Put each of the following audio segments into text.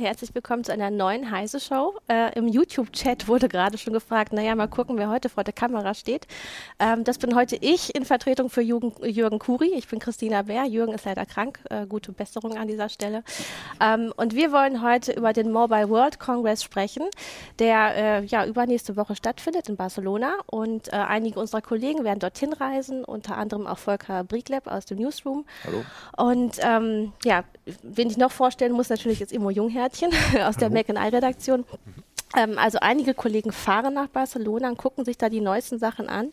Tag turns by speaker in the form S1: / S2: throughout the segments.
S1: herzlich willkommen zu einer neuen Heise Show. Äh, Im YouTube-Chat wurde gerade schon gefragt, naja, mal gucken, wer heute vor der Kamera steht. Ähm, das bin heute ich in Vertretung für Jürgen, Jürgen Kuri. Ich bin Christina Bär. Jürgen ist leider krank. Äh, gute Besserung an dieser Stelle. Ähm, und wir wollen heute über den Mobile World Congress sprechen, der äh, ja übernächste Woche stattfindet in Barcelona. Und äh, einige unserer Kollegen werden dorthin reisen, unter anderem auch Volker Briegleb aus dem Newsroom.
S2: Hallo.
S1: Und ähm, ja, wen ich noch vorstellen muss, natürlich ist Immo Junghärtchen aus der Mac redaktion Ähm, also einige Kollegen fahren nach Barcelona und gucken sich da die neuesten Sachen an.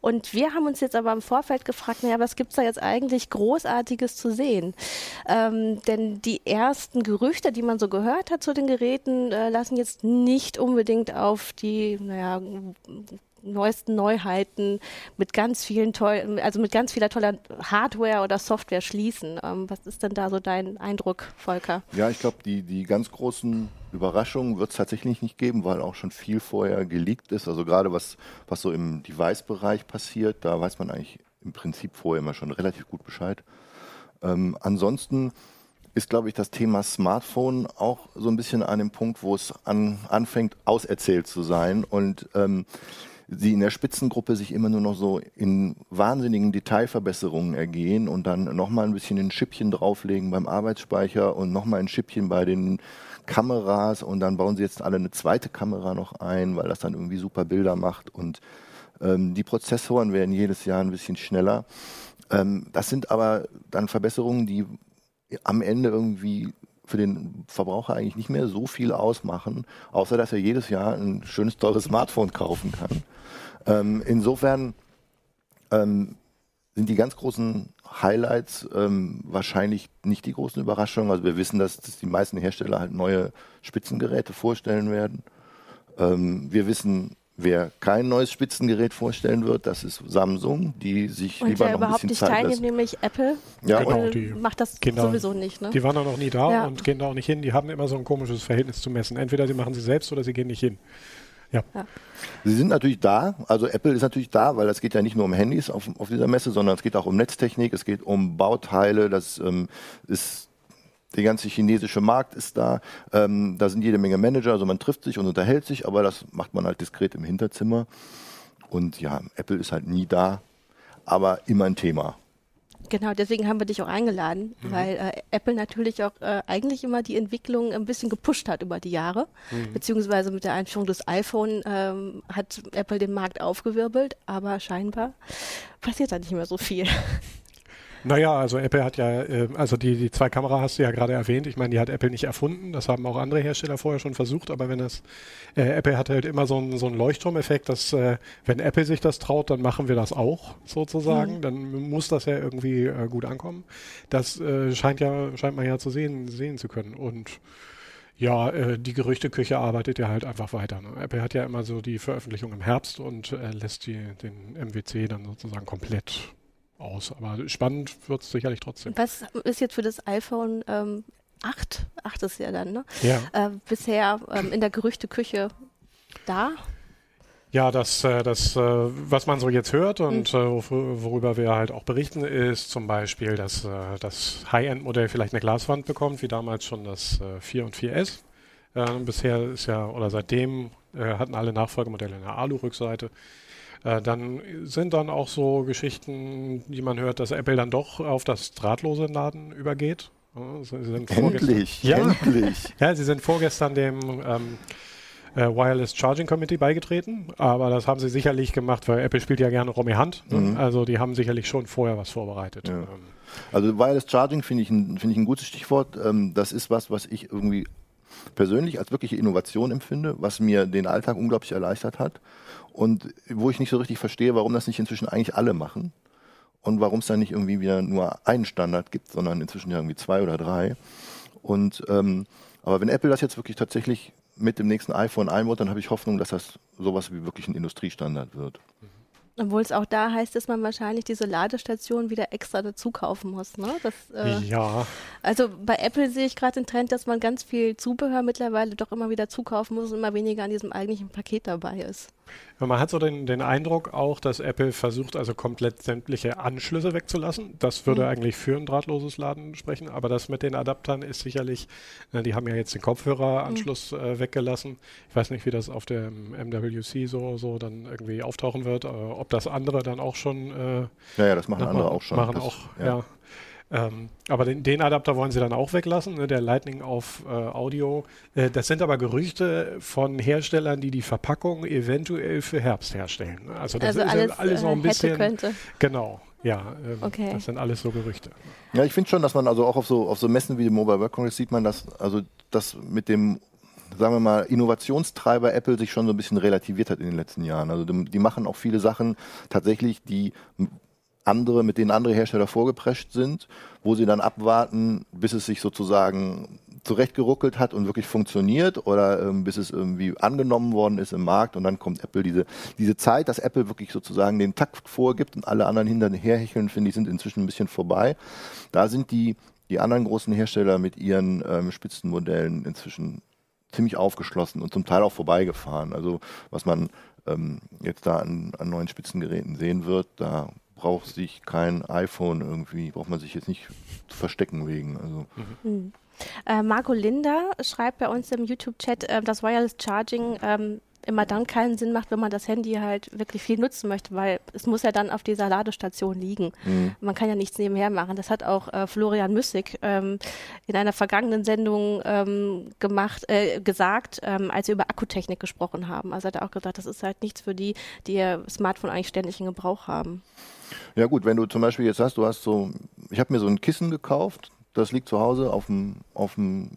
S1: Und wir haben uns jetzt aber im Vorfeld gefragt, naja, was gibt's da jetzt eigentlich Großartiges zu sehen? Ähm, denn die ersten Gerüchte, die man so gehört hat zu den Geräten, äh, lassen jetzt nicht unbedingt auf die, naja, neuesten Neuheiten mit ganz vielen tollen, also mit ganz vieler toller Hardware oder Software schließen. Ähm, was ist denn da so dein Eindruck, Volker?
S2: Ja, ich glaube, die, die ganz großen Überraschungen wird es tatsächlich nicht geben, weil auch schon viel vorher geleakt ist. Also gerade was, was so im Device-Bereich passiert, da weiß man eigentlich im Prinzip vorher immer schon relativ gut Bescheid. Ähm, ansonsten ist, glaube ich, das Thema Smartphone auch so ein bisschen an dem Punkt, wo es an, anfängt, auserzählt zu sein. Und ähm, sie in der Spitzengruppe sich immer nur noch so in wahnsinnigen Detailverbesserungen ergehen und dann nochmal ein bisschen ein Schippchen drauflegen beim Arbeitsspeicher und nochmal ein Schippchen bei den Kameras und dann bauen sie jetzt alle eine zweite Kamera noch ein, weil das dann irgendwie super Bilder macht und ähm, die Prozessoren werden jedes Jahr ein bisschen schneller. Ähm, das sind aber dann Verbesserungen, die am Ende irgendwie für den Verbraucher eigentlich nicht mehr so viel ausmachen, außer dass er jedes Jahr ein schönes, teures Smartphone kaufen kann. Ähm, insofern ähm, sind die ganz großen Highlights ähm, wahrscheinlich nicht die großen Überraschungen. Also wir wissen, dass, dass die meisten Hersteller halt neue Spitzengeräte vorstellen werden. Ähm, wir wissen, Wer kein neues Spitzengerät vorstellen wird, das ist Samsung, die sich und lieber noch ein bisschen Zeit
S1: teilnimmt, nämlich Apple.
S3: Ja, genau, die
S1: macht das Kinder, sowieso nicht. Ne?
S3: Die waren da noch nie da ja. und gehen da auch nicht hin. Die haben immer so ein komisches Verhältnis zu messen. Entweder sie machen sie selbst oder sie gehen nicht hin. Ja. ja.
S2: Sie sind natürlich da, also Apple ist natürlich da, weil es geht ja nicht nur um Handys auf, auf dieser Messe, sondern es geht auch um Netztechnik, es geht um Bauteile, das ähm, ist der ganze chinesische Markt ist da. Ähm, da sind jede Menge Manager, also man trifft sich und unterhält sich, aber das macht man halt diskret im Hinterzimmer. Und ja, Apple ist halt nie da, aber immer ein Thema.
S1: Genau, deswegen haben wir dich auch eingeladen, mhm. weil äh, Apple natürlich auch äh, eigentlich immer die Entwicklung ein bisschen gepusht hat über die Jahre, mhm. beziehungsweise mit der Einführung des iPhone ähm, hat Apple den Markt aufgewirbelt, aber scheinbar passiert da nicht mehr so viel.
S3: Naja, also Apple hat ja, äh, also die, die zwei Kamera hast du ja gerade erwähnt. Ich meine, die hat Apple nicht erfunden. Das haben auch andere Hersteller vorher schon versucht. Aber wenn das, äh, Apple hat halt immer so einen so einen Leuchtturmeffekt, dass äh, wenn Apple sich das traut, dann machen wir das auch sozusagen. Mhm. Dann muss das ja irgendwie äh, gut ankommen. Das äh, scheint ja, scheint man ja zu sehen, sehen zu können. Und ja, äh, die Gerüchteküche arbeitet ja halt einfach weiter. Ne? Apple hat ja immer so die Veröffentlichung im Herbst und äh, lässt die, den MWC dann sozusagen komplett aus. Aber spannend wird es sicherlich trotzdem.
S1: Was ist jetzt für das iPhone ähm, 8, 8 ist ja dann, ne?
S3: Ja.
S1: Äh, bisher ähm, in der Gerüchteküche da?
S3: Ja, das, äh, das, äh, was man so jetzt hört und mhm. worüber wir halt auch berichten, ist zum Beispiel, dass das High-End-Modell vielleicht eine Glaswand bekommt, wie damals schon das 4 und 4S. bisher ist ja, oder seitdem hatten alle Nachfolgemodelle eine Alu-Rückseite. Äh, dann sind dann auch so Geschichten, die man hört, dass Apple dann doch auf das drahtlose Laden übergeht.
S2: endlich,
S3: ja,
S2: endlich.
S3: ja, sie sind vorgestern dem ähm, äh, Wireless Charging Committee beigetreten, aber das haben sie sicherlich gemacht, weil Apple spielt ja gerne Romy Hand. Ne? Mhm. Also die haben sicherlich schon vorher was vorbereitet. Ja. Ähm.
S2: Also Wireless Charging finde ich, ein, find ich ein gutes Stichwort. Ähm, das ist was, was ich irgendwie persönlich als wirkliche Innovation empfinde, was mir den Alltag unglaublich erleichtert hat und wo ich nicht so richtig verstehe, warum das nicht inzwischen eigentlich alle machen und warum es dann nicht irgendwie wieder nur einen Standard gibt, sondern inzwischen ja irgendwie zwei oder drei. Und ähm, aber wenn Apple das jetzt wirklich tatsächlich mit dem nächsten iPhone einbaut, dann habe ich Hoffnung, dass das sowas wie wirklich ein Industriestandard wird.
S1: Obwohl es auch da heißt, dass man wahrscheinlich diese Ladestation wieder extra dazu kaufen muss. Ne? Das,
S3: äh, ja.
S1: Also bei Apple sehe ich gerade den Trend, dass man ganz viel Zubehör mittlerweile doch immer wieder zukaufen muss und immer weniger an diesem eigentlichen Paket dabei ist.
S3: Ja, man hat so den, den, Eindruck auch, dass Apple versucht, also komplett sämtliche Anschlüsse wegzulassen. Das würde mhm. eigentlich für ein drahtloses Laden sprechen, aber das mit den Adaptern ist sicherlich, na, die haben ja jetzt den Kopfhöreranschluss mhm. äh, weggelassen. Ich weiß nicht, wie das auf dem MWC so, so dann irgendwie auftauchen wird, äh, ob das andere dann auch schon. Äh,
S2: ja, ja, das machen andere auch schon.
S3: Machen
S2: das,
S3: auch, ja. ja. Ähm, aber den, den, Adapter wollen sie dann auch weglassen, ne, der Lightning auf äh, Audio. Äh, das sind aber Gerüchte von Herstellern, die die Verpackung eventuell für Herbst herstellen. Ne? Also das
S1: also
S3: ist
S1: alles,
S3: alles noch ein
S1: äh,
S3: bisschen.
S1: Könnte.
S3: Genau. Ja, ähm,
S1: okay.
S3: das sind alles so Gerüchte.
S2: Ja, ich finde schon, dass man also auch auf so, auf so Messen wie dem Mobile World Congress sieht man, dass also das mit dem sagen wir mal, Innovationstreiber Apple sich schon so ein bisschen relativiert hat in den letzten Jahren. Also die, die machen auch viele Sachen tatsächlich, die andere, mit denen andere Hersteller vorgeprescht sind, wo sie dann abwarten, bis es sich sozusagen zurechtgeruckelt hat und wirklich funktioniert oder ähm, bis es irgendwie angenommen worden ist im Markt und dann kommt Apple diese, diese Zeit, dass Apple wirklich sozusagen den Takt vorgibt und alle anderen hinterherhecheln, finde ich, sind inzwischen ein bisschen vorbei. Da sind die, die anderen großen Hersteller mit ihren ähm, Spitzenmodellen inzwischen ziemlich aufgeschlossen und zum Teil auch vorbeigefahren. Also was man ähm, jetzt da an, an neuen Spitzengeräten sehen wird, da braucht sich kein iPhone irgendwie, braucht man sich jetzt nicht zu verstecken wegen. Also.
S1: Mhm. Äh, Marco Linder schreibt bei uns im YouTube-Chat, äh, dass Wireless Charging ähm, immer dann keinen Sinn macht, wenn man das Handy halt wirklich viel nutzen möchte, weil es muss ja dann auf dieser Ladestation liegen. Mhm. Man kann ja nichts nebenher machen. Das hat auch äh, Florian Müssig ähm, in einer vergangenen Sendung ähm, gemacht, äh, gesagt, ähm, als wir über Akkutechnik gesprochen haben. Also hat er auch gesagt, das ist halt nichts für die, die ihr Smartphone eigentlich ständig in Gebrauch haben.
S2: Ja gut, wenn du zum Beispiel jetzt hast, du hast so, ich habe mir so ein Kissen gekauft, das liegt zu Hause auf dem, auf dem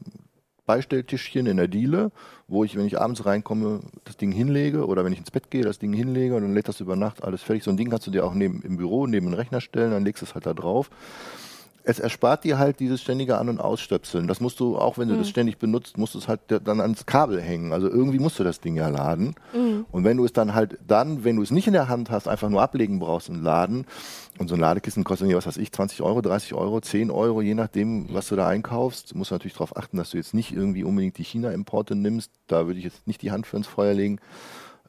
S2: Beistelltischchen in der Diele, wo ich, wenn ich abends reinkomme, das Ding hinlege oder wenn ich ins Bett gehe, das Ding hinlege und dann lädt das über Nacht alles fertig. So ein Ding kannst du dir auch neben, im Büro neben den Rechner stellen, dann legst du es halt da drauf es erspart dir halt dieses ständige An- und Ausstöpseln. Das musst du, auch wenn du mhm. das ständig benutzt, musst du es halt dann ans Kabel hängen. Also irgendwie musst du das Ding ja laden. Mhm. Und wenn du es dann halt dann, wenn du es nicht in der Hand hast, einfach nur ablegen brauchst und laden. Und so ein Ladekissen kostet nicht, was weiß ich, 20 Euro, 30 Euro, 10 Euro, je nachdem, was du da einkaufst. Du musst natürlich darauf achten, dass du jetzt nicht irgendwie unbedingt die China-Importe nimmst. Da würde ich jetzt nicht die Hand für ins Feuer legen.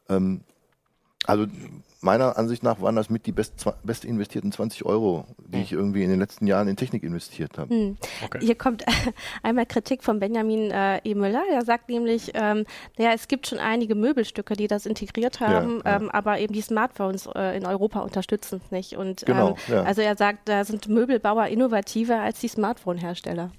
S2: Ähm, also meiner Ansicht nach waren das mit die best, best investierten 20 Euro, die hm. ich irgendwie in den letzten Jahren in Technik investiert habe. Hm.
S1: Okay. Hier kommt einmal Kritik von Benjamin äh, E. Müller. Er sagt nämlich, ähm, naja, es gibt schon einige Möbelstücke, die das integriert haben, ja, ja. Ähm, aber eben die Smartphones äh, in Europa unterstützen es nicht. Und
S2: genau, ähm,
S1: ja. also er sagt, da sind Möbelbauer innovativer als die Smartphone-Hersteller.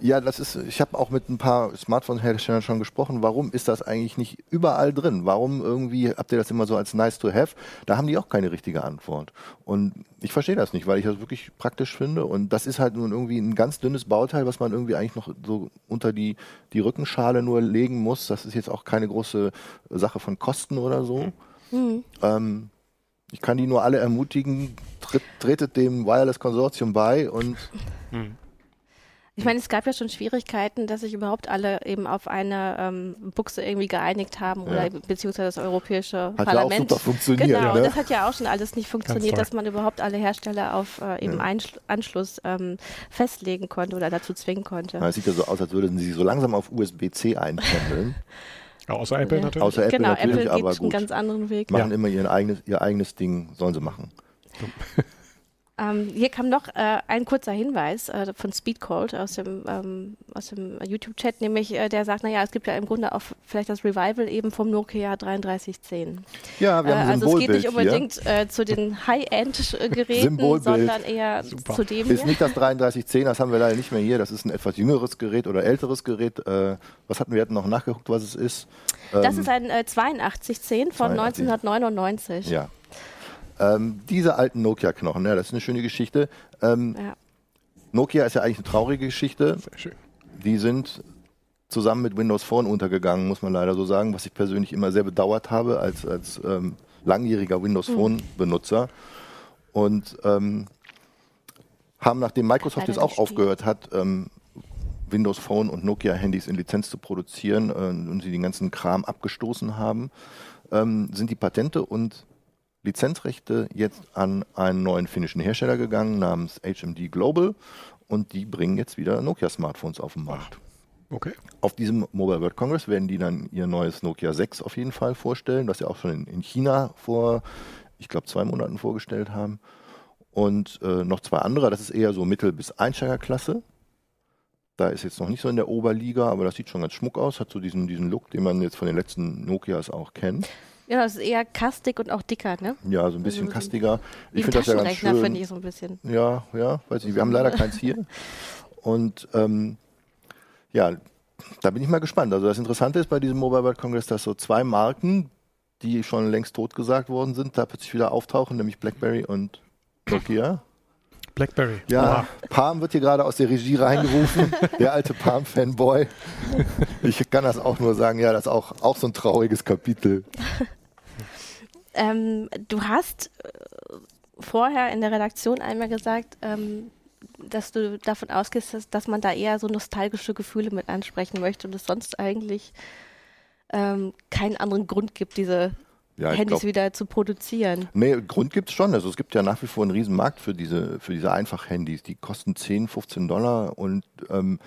S2: Ja, das ist, ich habe auch mit ein paar Smartphone-Herstellern schon gesprochen. Warum ist das eigentlich nicht überall drin? Warum irgendwie habt ihr das immer so als nice to have? Da haben die auch keine richtige Antwort. Und ich verstehe das nicht, weil ich das wirklich praktisch finde. Und das ist halt nun irgendwie ein ganz dünnes Bauteil, was man irgendwie eigentlich noch so unter die, die Rückenschale nur legen muss. Das ist jetzt auch keine große Sache von Kosten oder so. Mhm. Ähm, ich kann die nur alle ermutigen, tretet dem Wireless Konsortium bei und mhm.
S1: Ich meine, es gab ja schon Schwierigkeiten, dass sich überhaupt alle eben auf eine ähm, Buchse irgendwie geeinigt haben oder ja. beziehungsweise das Europäische
S2: hat
S1: Parlament.
S2: Ja auch super funktioniert.
S1: Genau,
S2: ne?
S1: das hat ja auch schon alles nicht funktioniert, dass man überhaupt alle Hersteller auf äh, eben ja. Anschluss ähm, festlegen konnte oder dazu zwingen konnte.
S2: Es sieht ja so aus, als würden sie so langsam auf USB-C einpendeln.
S3: Ja, außer Apple ja. natürlich.
S2: Außer Apple
S1: genau,
S2: natürlich,
S1: Apple
S2: aber
S1: geht einen ganz anderen Weg.
S2: Machen immer ihr eigenes, ihr eigenes Ding, sollen sie machen.
S1: Ähm, hier kam noch äh, ein kurzer Hinweis äh, von Speedcold aus dem, ähm, dem YouTube-Chat, nämlich äh, der sagt, naja, es gibt ja im Grunde auch vielleicht das Revival eben vom Nokia 3310.
S2: Ja, wir haben
S1: äh, Also es geht nicht
S2: unbedingt
S1: äh, zu den High-End-Geräten, sondern eher Super. zu dem
S2: Ist nicht das 3310, das haben wir leider nicht mehr hier, das ist ein etwas jüngeres Gerät oder älteres Gerät. Äh, was hatten wir, wir hatten noch nachgeguckt, was es ist.
S1: das ähm, ist ein 8210 von 82. 1999.
S2: Ja. Ähm, diese alten Nokia-Knochen, ja, das ist eine schöne Geschichte. Ähm, ja. Nokia ist ja eigentlich eine traurige Geschichte. Sehr schön. Die sind zusammen mit Windows Phone untergegangen, muss man leider so sagen, was ich persönlich immer sehr bedauert habe als, als ähm, langjähriger Windows hm. Phone-Benutzer. Und ähm, haben, nachdem Microsoft jetzt auch aufgehört hat, ähm, Windows Phone und Nokia-Handys in Lizenz zu produzieren äh, und sie den ganzen Kram abgestoßen haben, ähm, sind die Patente und Lizenzrechte jetzt an einen neuen finnischen Hersteller gegangen namens HMD Global und die bringen jetzt wieder Nokia-Smartphones auf den Markt.
S3: Okay.
S2: Auf diesem Mobile World Congress werden die dann ihr neues Nokia 6 auf jeden Fall vorstellen, das sie auch schon in, in China vor, ich glaube, zwei Monaten vorgestellt haben. Und äh, noch zwei andere, das ist eher so Mittel- bis Einsteigerklasse. Da ist jetzt noch nicht so in der Oberliga, aber das sieht schon ganz schmuck aus, hat so diesen, diesen Look, den man jetzt von den letzten Nokias auch kennt.
S1: Ja, das ist eher kastig und auch dicker, ne?
S2: Ja, so ein bisschen
S1: Also so
S2: kastiger. Ich finde das ja ganz
S1: Taschenrechner, finde
S2: schön.
S1: ich so ein bisschen.
S2: Ja, ja, weiß nicht. Wir haben leider keins hier. Und ähm, ja, da bin ich mal gespannt. Also das Interessante ist bei diesem Mobile World Congress, dass so zwei Marken, die schon längst totgesagt worden sind, da plötzlich wieder auftauchen, nämlich BlackBerry und Nokia.
S3: Blackberry.
S2: Ja,
S3: Oha.
S2: Palm wird hier gerade aus der Regie reingerufen, der alte Palm-Fanboy. Ich kann das auch nur sagen, ja, das ist auch, auch so ein trauriges Kapitel.
S1: Ähm, du hast äh, vorher in der Redaktion einmal gesagt, ähm, dass du davon ausgehst, dass, dass man da eher so nostalgische Gefühle mit ansprechen möchte und es sonst eigentlich ähm, keinen anderen Grund gibt, diese
S2: Ja,
S1: Handys
S2: glaub-
S1: wieder zu produzieren.
S2: Nee, Grund gibt's schon. Also es gibt ja nach wie vor einen riesen Markt für diese, für diese Einfach-Handys. Die kosten 10, 15 Dollar und ähm,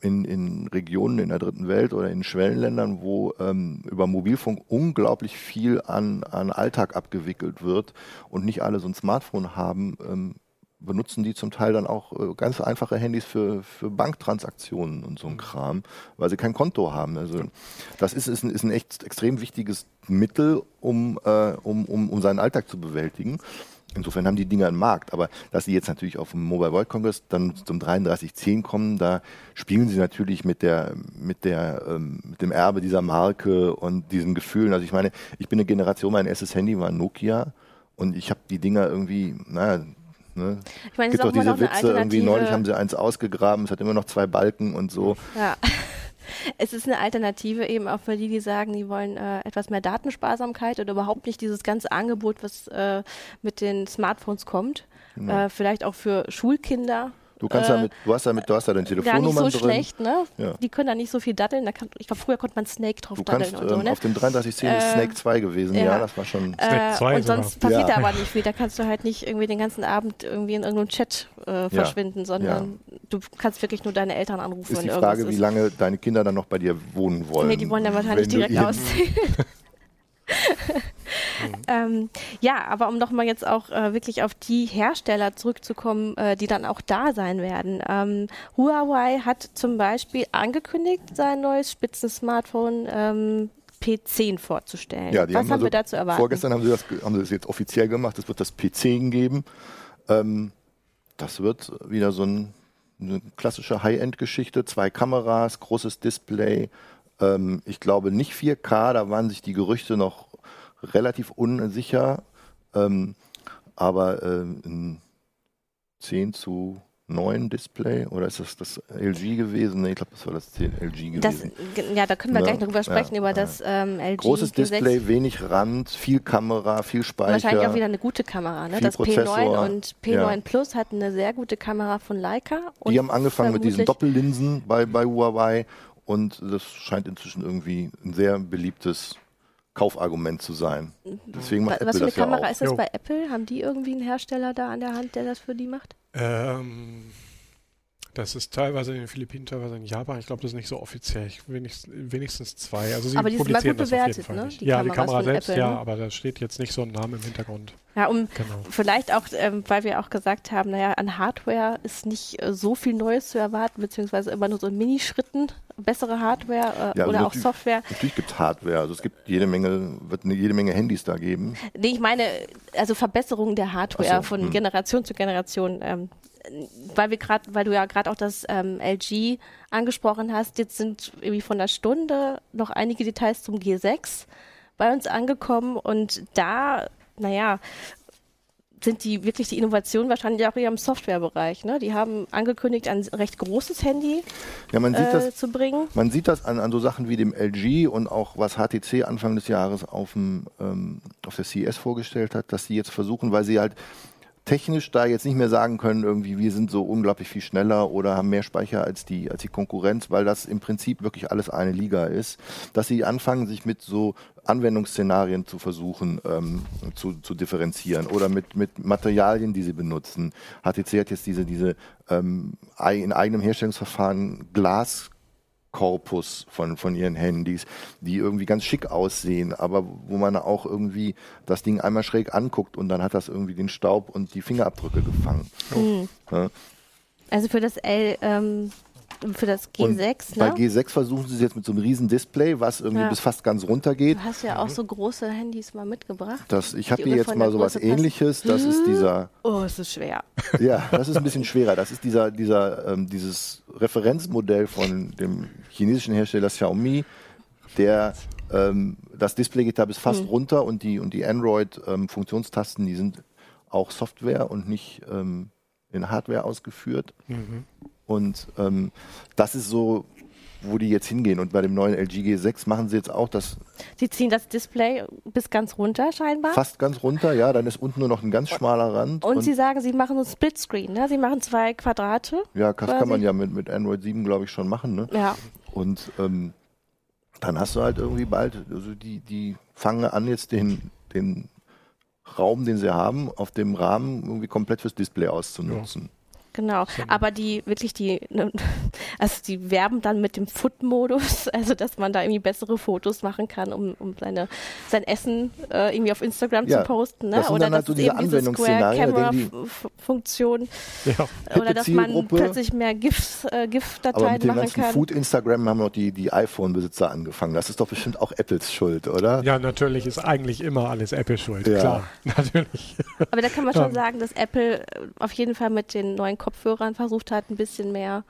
S2: in, in Regionen in der dritten Welt oder in Schwellenländern, wo ähm, über Mobilfunk unglaublich viel an, an Alltag abgewickelt wird und nicht alle so ein Smartphone haben, ähm, benutzen die zum Teil dann auch äh, ganz einfache Handys für, für Banktransaktionen und so ein Kram, weil sie kein Konto haben. Also das ist, ist, ein, ist ein echt extrem wichtiges Mittel, um, äh, um, um, um seinen Alltag zu bewältigen. Insofern haben die Dinger einen Markt. Aber dass sie jetzt natürlich auf dem Mobile World Congress dann zum 3310 kommen, da spielen sie natürlich mit der, mit der, ähm, mit dem Erbe dieser Marke und diesen Gefühlen. Also ich meine, ich bin eine Generation, mein erstes Handy war Nokia und ich habe die Dinger irgendwie, naja, ne,
S1: Ich meine, es
S2: gibt doch
S1: auch
S2: diese Witze, irgendwie neulich haben sie eins ausgegraben, es hat immer noch zwei Balken und so.
S1: Ja. Es ist eine Alternative eben auch für die, die sagen, die wollen äh, etwas mehr Datensparsamkeit oder überhaupt nicht dieses ganze Angebot, was äh, mit den Smartphones kommt. Äh, vielleicht auch für Schulkinder.
S2: Du kannst
S1: Äh,
S2: damit, du hast damit, du hast da deine
S1: Gar nicht so
S2: drin.
S1: schlecht, ne?
S2: Ja.
S1: Die können da nicht so viel datteln. Da kann, ich glaube, früher konnte man Snake drauf
S2: Du
S1: daddeln
S2: kannst
S1: und so,
S2: ähm,
S1: ne?
S2: auf dem 3310 ist
S1: Äh,
S2: Snake 2 gewesen, ja,
S1: ja.
S2: das war schon.
S3: Snake 2
S1: und
S3: sogar.
S1: sonst passiert
S2: Ja.
S1: da aber nicht viel. Da kannst du halt nicht irgendwie den ganzen Abend irgendwie in irgendeinem Chat äh, verschwinden, sondern du kannst wirklich nur deine Eltern anrufen,
S2: ist die
S1: irgendwas
S2: Frage, wie
S1: ist.
S2: lange deine Kinder dann noch bei dir wohnen wollen.
S1: Nee, die wollen dann wahrscheinlich direkt
S2: ihr-
S1: ausziehen. ähm, ja, aber um nochmal jetzt auch äh, wirklich auf die Hersteller zurückzukommen, äh, die dann auch da sein werden. Ähm, Huawei hat zum Beispiel angekündigt, sein neues Spitzen-Smartphone ähm, P10 vorzustellen.
S2: Ja,
S1: Was
S2: haben,
S1: haben,
S2: also
S1: wir da zu erwarten?
S2: Vorgestern haben sie, das, haben sie das jetzt offiziell gemacht. Es wird das P10 geben. Ähm, das wird wieder so ein, eine klassische High-End-Geschichte. Zwei Kameras, großes Display. Ähm, ich glaube nicht 4K, da waren sich die Gerüchte noch relativ unsicher. Ähm, aber ähm, ein 10 zu 9 Display oder ist das das LG gewesen? Nee, ich glaube, das war das 10 LG
S1: das,
S2: gewesen.
S1: ge- ja, da können wir
S2: Ja,
S1: gleich drüber sprechen,
S2: ja,
S1: über das ähm, LG
S2: Großes
S1: G6.
S2: Display, wenig Rand, viel Kamera, viel Speicher.
S1: Wahrscheinlich auch wieder eine gute Kamera. Ne? Das
S2: Prozessor,
S1: P9 und P9
S2: ja.
S1: Plus hat eine sehr gute Kamera von Leica.
S2: Die haben angefangen mit diesen Doppellinsen bei, bei Huawei und das scheint inzwischen irgendwie ein sehr beliebtes Kaufargument zu sein. Deswegen macht
S1: Wa- Was
S2: Apple
S1: für eine
S2: das ja
S1: Kamera
S2: auch.
S1: ist das
S3: Jo.
S1: bei Apple? Haben die irgendwie einen Hersteller da an der Hand, der das für die macht?
S3: Ähm, das ist teilweise in den Philippinen, teilweise in Japan. Ich glaube, das ist nicht so offiziell. Ich, wenigstens, wenigstens zwei. Also sie
S1: Aber die sind mal
S3: publizieren
S1: gut
S3: das auf jeden
S1: bewertet,
S3: Fall
S1: ne? Die
S3: ja, die Kamera
S1: von
S3: selbst,
S1: Apple,
S3: ja,
S1: ne?
S3: aber da steht jetzt nicht so ein Name im Hintergrund.
S1: Ja, um
S3: Genau.
S1: vielleicht auch, ähm, weil wir auch gesagt haben, naja, an Hardware ist nicht äh, so viel Neues zu erwarten, beziehungsweise immer nur so in Minischritten bessere Hardware äh,
S2: Ja, also
S1: oder auch Software.
S2: Natürlich gibt es Hardware, also es gibt jede Menge, wird eine, jede Menge Handys da geben.
S1: Nee, ich meine, also Verbesserung der Hardware
S2: so,
S1: von
S2: hm.
S1: Generation zu Generation. Ähm, weil wir gerade, weil du ja gerade auch das ähm, LG angesprochen hast, jetzt sind irgendwie von der Stunde noch einige Details zum G6 bei uns angekommen und da, naja, sind die wirklich die Innovationen wahrscheinlich auch eher im Softwarebereich. Ne? Die haben angekündigt, ein recht großes Handy
S2: Ja, man sieht
S1: äh,
S2: das
S1: zu bringen.
S2: Man sieht das an, an so Sachen wie dem LG und auch was HTC Anfang des Jahres auf, dem, ähm, auf der CES vorgestellt hat, dass sie jetzt versuchen, weil sie halt technisch da jetzt nicht mehr sagen können, irgendwie wir sind so unglaublich viel schneller oder haben mehr Speicher als die, als die Konkurrenz, weil das im Prinzip wirklich alles eine Liga ist, dass sie anfangen, sich mit so Anwendungsszenarien zu versuchen ähm, zu, zu differenzieren oder mit, mit Materialien, die sie benutzen. HTC hat jetzt diese, diese ähm, in eigenem Herstellungsverfahren Glas Korpus von, von ihren Handys, die irgendwie ganz schick aussehen, aber wo man auch irgendwie das Ding einmal schräg anguckt und dann hat das irgendwie den Staub und die Fingerabdrücke gefangen. Mhm.
S1: Ja. Also für das L, ähm, für das G6, und ne?
S2: Bei G6 versuchen sie es jetzt mit so einem riesen Display, was irgendwie ja. bis fast ganz runter geht.
S1: Du hast ja auch so große Handys mal mitgebracht.
S2: Das, ich habe hier jetzt mal so was ähnliches. Das ist dieser.
S1: Oh, es ist schwer.
S2: Ja, das ist ein bisschen schwerer. Das ist dieser, dieser, ähm, dieses Referenzmodell von dem chinesischen Hersteller Xiaomi, der ähm, das Display geht da bis fast mhm. runter und die, und die Android-Funktionstasten, ähm, die sind auch Software und nicht ähm, in Hardware ausgeführt. Mhm. Und ähm, das ist so, wo die jetzt hingehen. Und bei dem neuen LG G6 machen sie jetzt auch das.
S1: Sie ziehen das Display bis ganz runter scheinbar?
S2: Fast ganz runter, ja. Dann ist unten nur noch ein ganz schmaler Rand.
S1: Und, und Sie sagen, Sie machen ein Splitscreen, ne? Sie machen zwei Quadrate.
S2: Ja, das quasi. kann man ja mit, mit Android 7, glaube ich, schon machen. Ne?
S1: Ja.
S2: Und ähm, dann hast du halt irgendwie bald, also die, die fangen an, jetzt den, den Raum, den sie haben, auf dem Rahmen irgendwie komplett fürs Display auszunutzen. Ja.
S1: Genau, aber die wirklich die, ne, also die werben dann mit dem Foot-Modus, also dass man da irgendwie bessere Fotos machen kann, um, um seine, sein Essen äh, irgendwie auf Instagram ja, zu posten, ne?
S2: Oder halt so diese
S1: Anwendungsszenarien, ja. oder dass man plötzlich mehr GIFs, äh, GIF-Dateien machen kann. Mit dem
S2: Food Instagram haben noch die, die iPhone-Besitzer angefangen. Das ist doch bestimmt auch Apples Schuld, oder?
S3: Ja, natürlich ist eigentlich immer alles Apple Schuld, ja. klar, natürlich.
S1: Aber da kann man schon sagen, dass Apple auf jeden Fall mit den neuen Kopfhörern versucht hat, ein bisschen mehr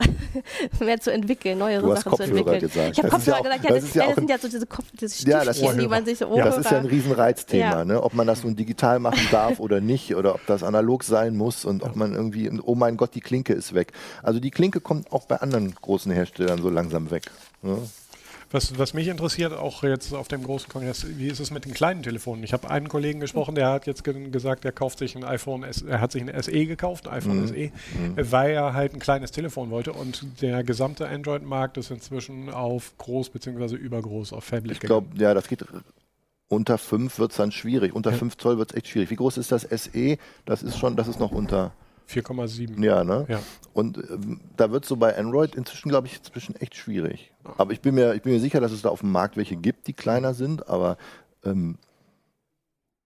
S1: mehr zu entwickeln, neuere
S2: du Sachen
S1: zu entwickeln.
S2: Gesagt.
S1: Ich habe Kopfhörer ja gesagt, ja, das, das, ja das sind ja so diese Kopf, diese
S2: Stiftchen, ja, die man sich so ja, Das ist ja ein Riesenreizthema, ja. ne? ob man das nun digital machen darf oder nicht oder ob das analog sein muss und ob man irgendwie, oh mein Gott, die Klinke ist weg. Also die Klinke kommt auch bei anderen großen Herstellern so langsam weg. Ne?
S3: Was, was mich interessiert, auch jetzt auf dem großen Kongress, wie ist es mit den kleinen Telefonen? Ich habe einen Kollegen gesprochen, der hat jetzt ge gesagt, er kauft sich ein iPhone, er hat sich ein SE gekauft, ein iPhone mhm. SE, mhm. weil er halt ein kleines Telefon wollte und der gesamte Android-Markt ist inzwischen auf groß bzw. übergroß, auf Phablet
S2: Ich glaube, ja, das geht unter 5 wird es dann schwierig. Unter ja. 5 Zoll wird es echt schwierig. Wie groß ist das SE? Das ist schon, das ist noch unter
S3: 4,7.
S2: Ja, ne? Ja. Und ähm, da wird so bei Android inzwischen, glaube ich, inzwischen echt schwierig. Aber ich bin, mir, ich bin mir sicher, dass es da auf dem Markt welche gibt, die kleiner sind, aber ähm,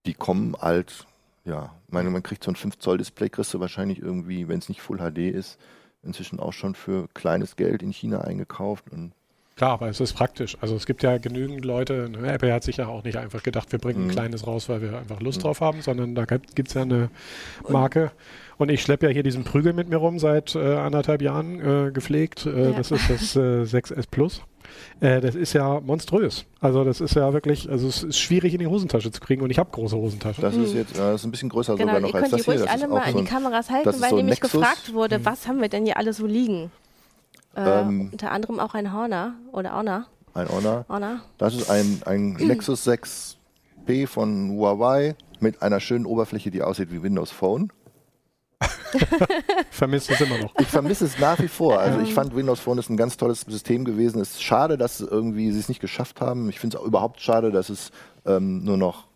S2: die kommen alt. Ja, ich meine, man kriegt so ein 5 Zoll Display, kriegst du wahrscheinlich irgendwie, wenn es nicht Full HD ist, inzwischen auch schon für kleines Geld in China eingekauft. Und
S3: Klar, aber es ist praktisch. Also es gibt ja genügend Leute, ne, Apple hat sich ja auch nicht einfach gedacht, wir bringen mhm. ein kleines raus, weil wir einfach Lust mhm. drauf haben, sondern da gibt es ja eine Marke. Und ich schleppe ja hier diesen Prügel mit mir rum seit äh, anderthalb Jahren äh, gepflegt. Äh, ja. Das ist das 6S äh, Plus. Äh, das ist ja monströs. Also das ist ja wirklich, also es ist schwierig in die Hosentasche zu kriegen und ich habe große Hosentaschen.
S2: Das ist jetzt das ist ein bisschen größer genau, sogar noch als das hier.
S1: Ihr könnt die ruhig alle mal an die Kameras halten, weil so nämlich Nexus. gefragt wurde, mhm. was haben wir denn hier alles so liegen? Äh, ähm, unter anderem auch ein Horner oder Honor.
S2: Ein Honor. Honor. Das ist ein, ein Nexus 6P von Huawei mit einer schönen Oberfläche, die aussieht wie Windows Phone.
S3: vermisse es immer noch.
S2: Ich vermisse es nach wie vor. Also ich fand Windows Phone ist ein ganz tolles System gewesen. Es ist schade, dass irgendwie sie es nicht geschafft haben. Ich finde es auch überhaupt schade, dass es ähm, nur noch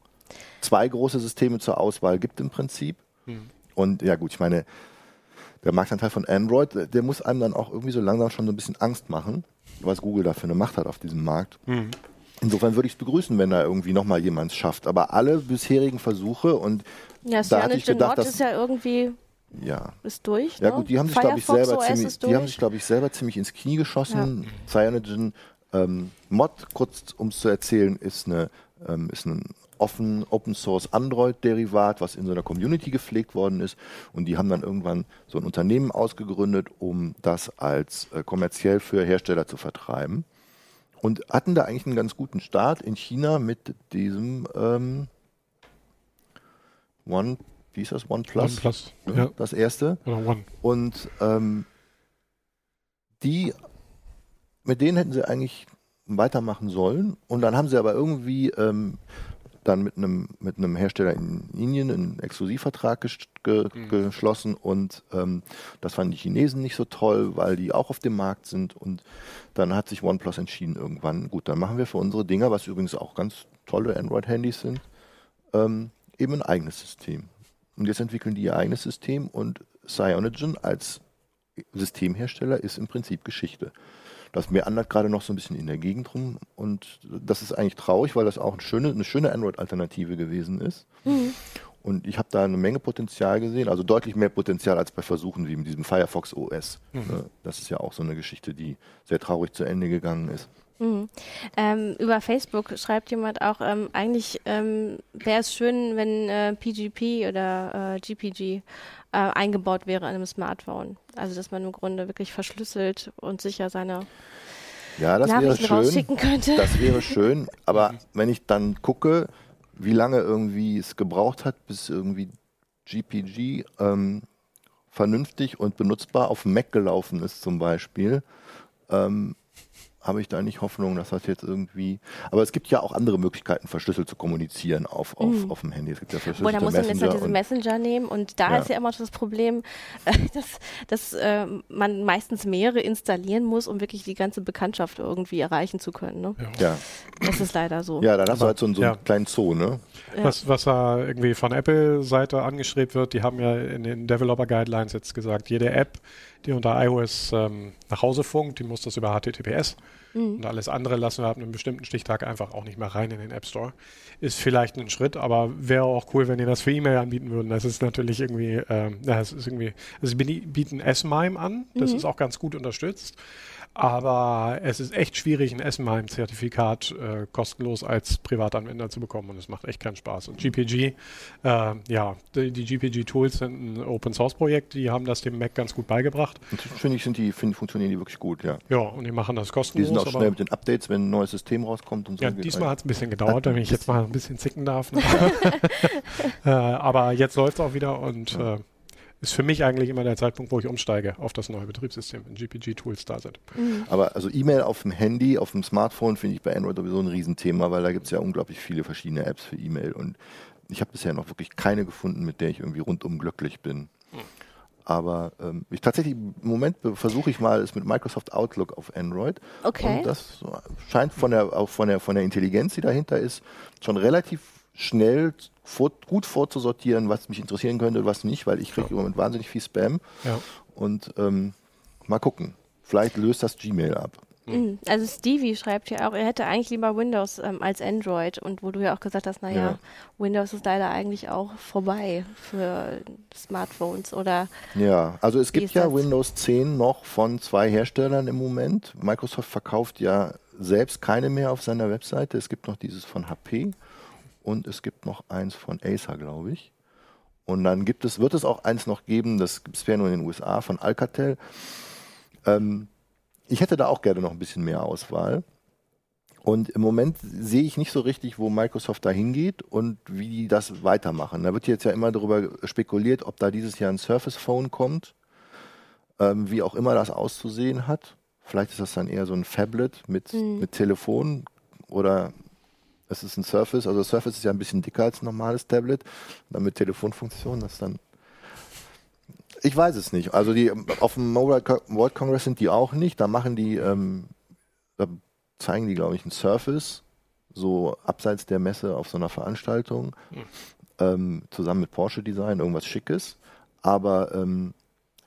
S2: zwei große Systeme zur Auswahl gibt im Prinzip. Hm. Und ja gut, ich meine, der Marktanteil von Android, der muss einem dann auch irgendwie so langsam schon so ein bisschen Angst machen, was Google da für eine Macht hat auf diesem Markt. Mhm. Insofern würde ich es begrüßen, wenn da irgendwie nochmal jemand es schafft. Aber alle bisherigen Versuche und
S1: ja, da hatte ich gedacht, dass ist ja irgendwie
S2: ja.
S1: ist durch.
S2: Ja ne? gut, die haben sich glaube ich selber ziemlich, die haben sich glaube ich selber ziemlich ins Knie geschossen. Ja. Cyanogen ähm, Mod, kurz um es zu erzählen, ist eine ähm, ist ein offen Open Source Android Derivat, was in so einer Community gepflegt worden ist. Und die haben dann irgendwann so ein Unternehmen ausgegründet, um das als äh, kommerziell für Hersteller zu vertreiben. Und hatten da eigentlich einen ganz guten Start in China mit diesem ähm, One, wie ist das? OnePlus?
S3: OnePlus,
S2: ja, ja. Das erste.
S3: One.
S2: Und ähm, die, mit denen hätten sie eigentlich weitermachen sollen. Und dann haben sie aber irgendwie ähm, dann mit einem mit einem Hersteller in Indien einen Exklusivvertrag ges ge mhm. geschlossen und ähm, das fanden die Chinesen nicht so toll, weil die auch auf dem Markt sind und dann hat sich OnePlus entschieden irgendwann, gut, dann machen wir für unsere Dinger, was übrigens auch ganz tolle Android-Handys sind, ähm, eben ein eigenes System. Und jetzt entwickeln die ihr eigenes System und Cyanogen als Systemhersteller ist im Prinzip Geschichte. Das meandert gerade noch so ein bisschen in der Gegend rum und das ist eigentlich traurig, weil das auch eine schöne, eine schöne Android-Alternative gewesen ist. Mhm. Und ich habe da eine Menge Potenzial gesehen, also deutlich mehr Potenzial als bei Versuchen wie mit diesem Firefox OS. Mhm. Ne? Das ist ja auch so eine Geschichte, die sehr traurig zu Ende gegangen ist.
S1: Mhm. Ähm, über Facebook schreibt jemand auch, ähm, eigentlich ähm, wäre es schön, wenn äh, PGP oder äh, GPG äh, eingebaut wäre in einem Smartphone. Also dass man im Grunde wirklich verschlüsselt und sicher seine
S2: ja, das
S1: Nachrichten
S2: wäre
S1: rausschicken könnte.
S2: Das wäre schön, aber wenn ich dann gucke, wie lange irgendwie es gebraucht hat, bis irgendwie GPG ähm, vernünftig und benutzbar auf Mac gelaufen ist zum Beispiel, ähm, habe ich da nicht Hoffnung, dass das jetzt irgendwie. Aber es gibt ja auch andere Möglichkeiten, verschlüsselt zu kommunizieren auf, auf, mhm. auf dem Handy. Es gibt ja verschlüsselte
S1: da muss
S2: man
S1: jetzt halt diesen Messenger nehmen und da ja. ist ja immer das Problem, äh, dass, dass äh, man meistens mehrere installieren muss, um wirklich die ganze Bekanntschaft irgendwie erreichen zu können. Ne?
S2: Ja.
S1: Das ist leider so.
S2: Ja, dann hast du halt so, einen, so einen ja. kleinen Zoo, ne?
S3: Was, was da irgendwie von Apple-Seite angestrebt wird, die haben ja in den Developer Guidelines jetzt gesagt, jede App, die unter iOS ähm, nach Hause funkt, die muss das über HTTPS. Mhm. Und alles andere lassen wir ab einem bestimmten Stichtag einfach auch nicht mehr rein in den App Store. Ist vielleicht ein Schritt, aber wäre auch cool, wenn die das für E-Mail anbieten würden. Das ist natürlich irgendwie, ähm, ja, es ist irgendwie, also sie bieten S-MIME an, das mhm. ist auch ganz gut unterstützt. Aber es ist echt schwierig, ein S-MIME-Zertifikat äh, kostenlos als Privatanwender zu bekommen und es macht echt keinen Spaß. Und GPG, äh, ja, die, die GPG-Tools sind ein Open-Source-Projekt, die haben das dem Mac ganz gut beigebracht.
S2: Finde ich, sind die, find, funktionieren die wirklich gut, ja.
S3: Ja, und die machen das kostenlos.
S2: Die sind auch schnell mit den Updates, wenn ein neues System rauskommt und so.
S3: Ja, diesmal hat es ein bisschen gedauert, wenn ich jetzt mal ein bisschen zicken darf. äh, aber jetzt läuft es auch wieder und ja. Ist für mich eigentlich immer der Zeitpunkt, wo ich umsteige auf das neue Betriebssystem, wenn GPG-Tools da sind.
S2: Mhm. Aber also E-Mail auf dem Handy, auf dem Smartphone finde ich bei Android sowieso ein Riesenthema, weil da gibt es ja unglaublich viele verschiedene Apps für E-Mail und ich habe bisher noch wirklich keine gefunden, mit der ich irgendwie rundum glücklich bin. Mhm. Aber ähm, ich tatsächlich im Moment versuche ich mal es mit Microsoft Outlook auf Android.
S1: Okay.
S2: Und das scheint von der, auch von der, von der Intelligenz, die dahinter ist, schon relativ schnell vor, gut vorzusortieren, was mich interessieren könnte, was nicht, weil ich kriege ja. im Moment wahnsinnig viel Spam. Ja. Und ähm, mal gucken. Vielleicht löst das Gmail ab.
S1: Mhm. Also Stevie schreibt ja auch, er hätte eigentlich lieber Windows ähm, als Android und wo du ja auch gesagt hast, naja, ja. Windows ist leider eigentlich auch vorbei für Smartphones oder
S2: Ja, also es gibt ja Windows 10 noch von zwei Herstellern im Moment. Microsoft verkauft ja selbst keine mehr auf seiner Webseite. Es gibt noch dieses von HP und es gibt noch eins von Acer, glaube ich. Und dann gibt es, wird es auch eins noch geben, das gibt es ja nur in den USA, von Alcatel. Ähm, ich hätte da auch gerne noch ein bisschen mehr Auswahl. Und im Moment sehe ich nicht so richtig, wo Microsoft da hingeht und wie die das weitermachen. Da wird jetzt ja immer darüber spekuliert, ob da dieses Jahr ein Surface Phone kommt, ähm, wie auch immer das auszusehen hat. Vielleicht ist das dann eher so ein Phablet mit, mhm. mit Telefon oder es ist ein Surface, also Surface ist ja ein bisschen dicker als ein normales Tablet, dann mit Telefonfunktion, das dann. Ich weiß es nicht. Also die auf dem Mobile World Congress sind die auch nicht. Da machen die, ähm, da zeigen die, glaube ich, ein Surface, so abseits der Messe auf so einer Veranstaltung, mhm. ähm, zusammen mit Porsche Design, irgendwas Schickes. Aber ähm,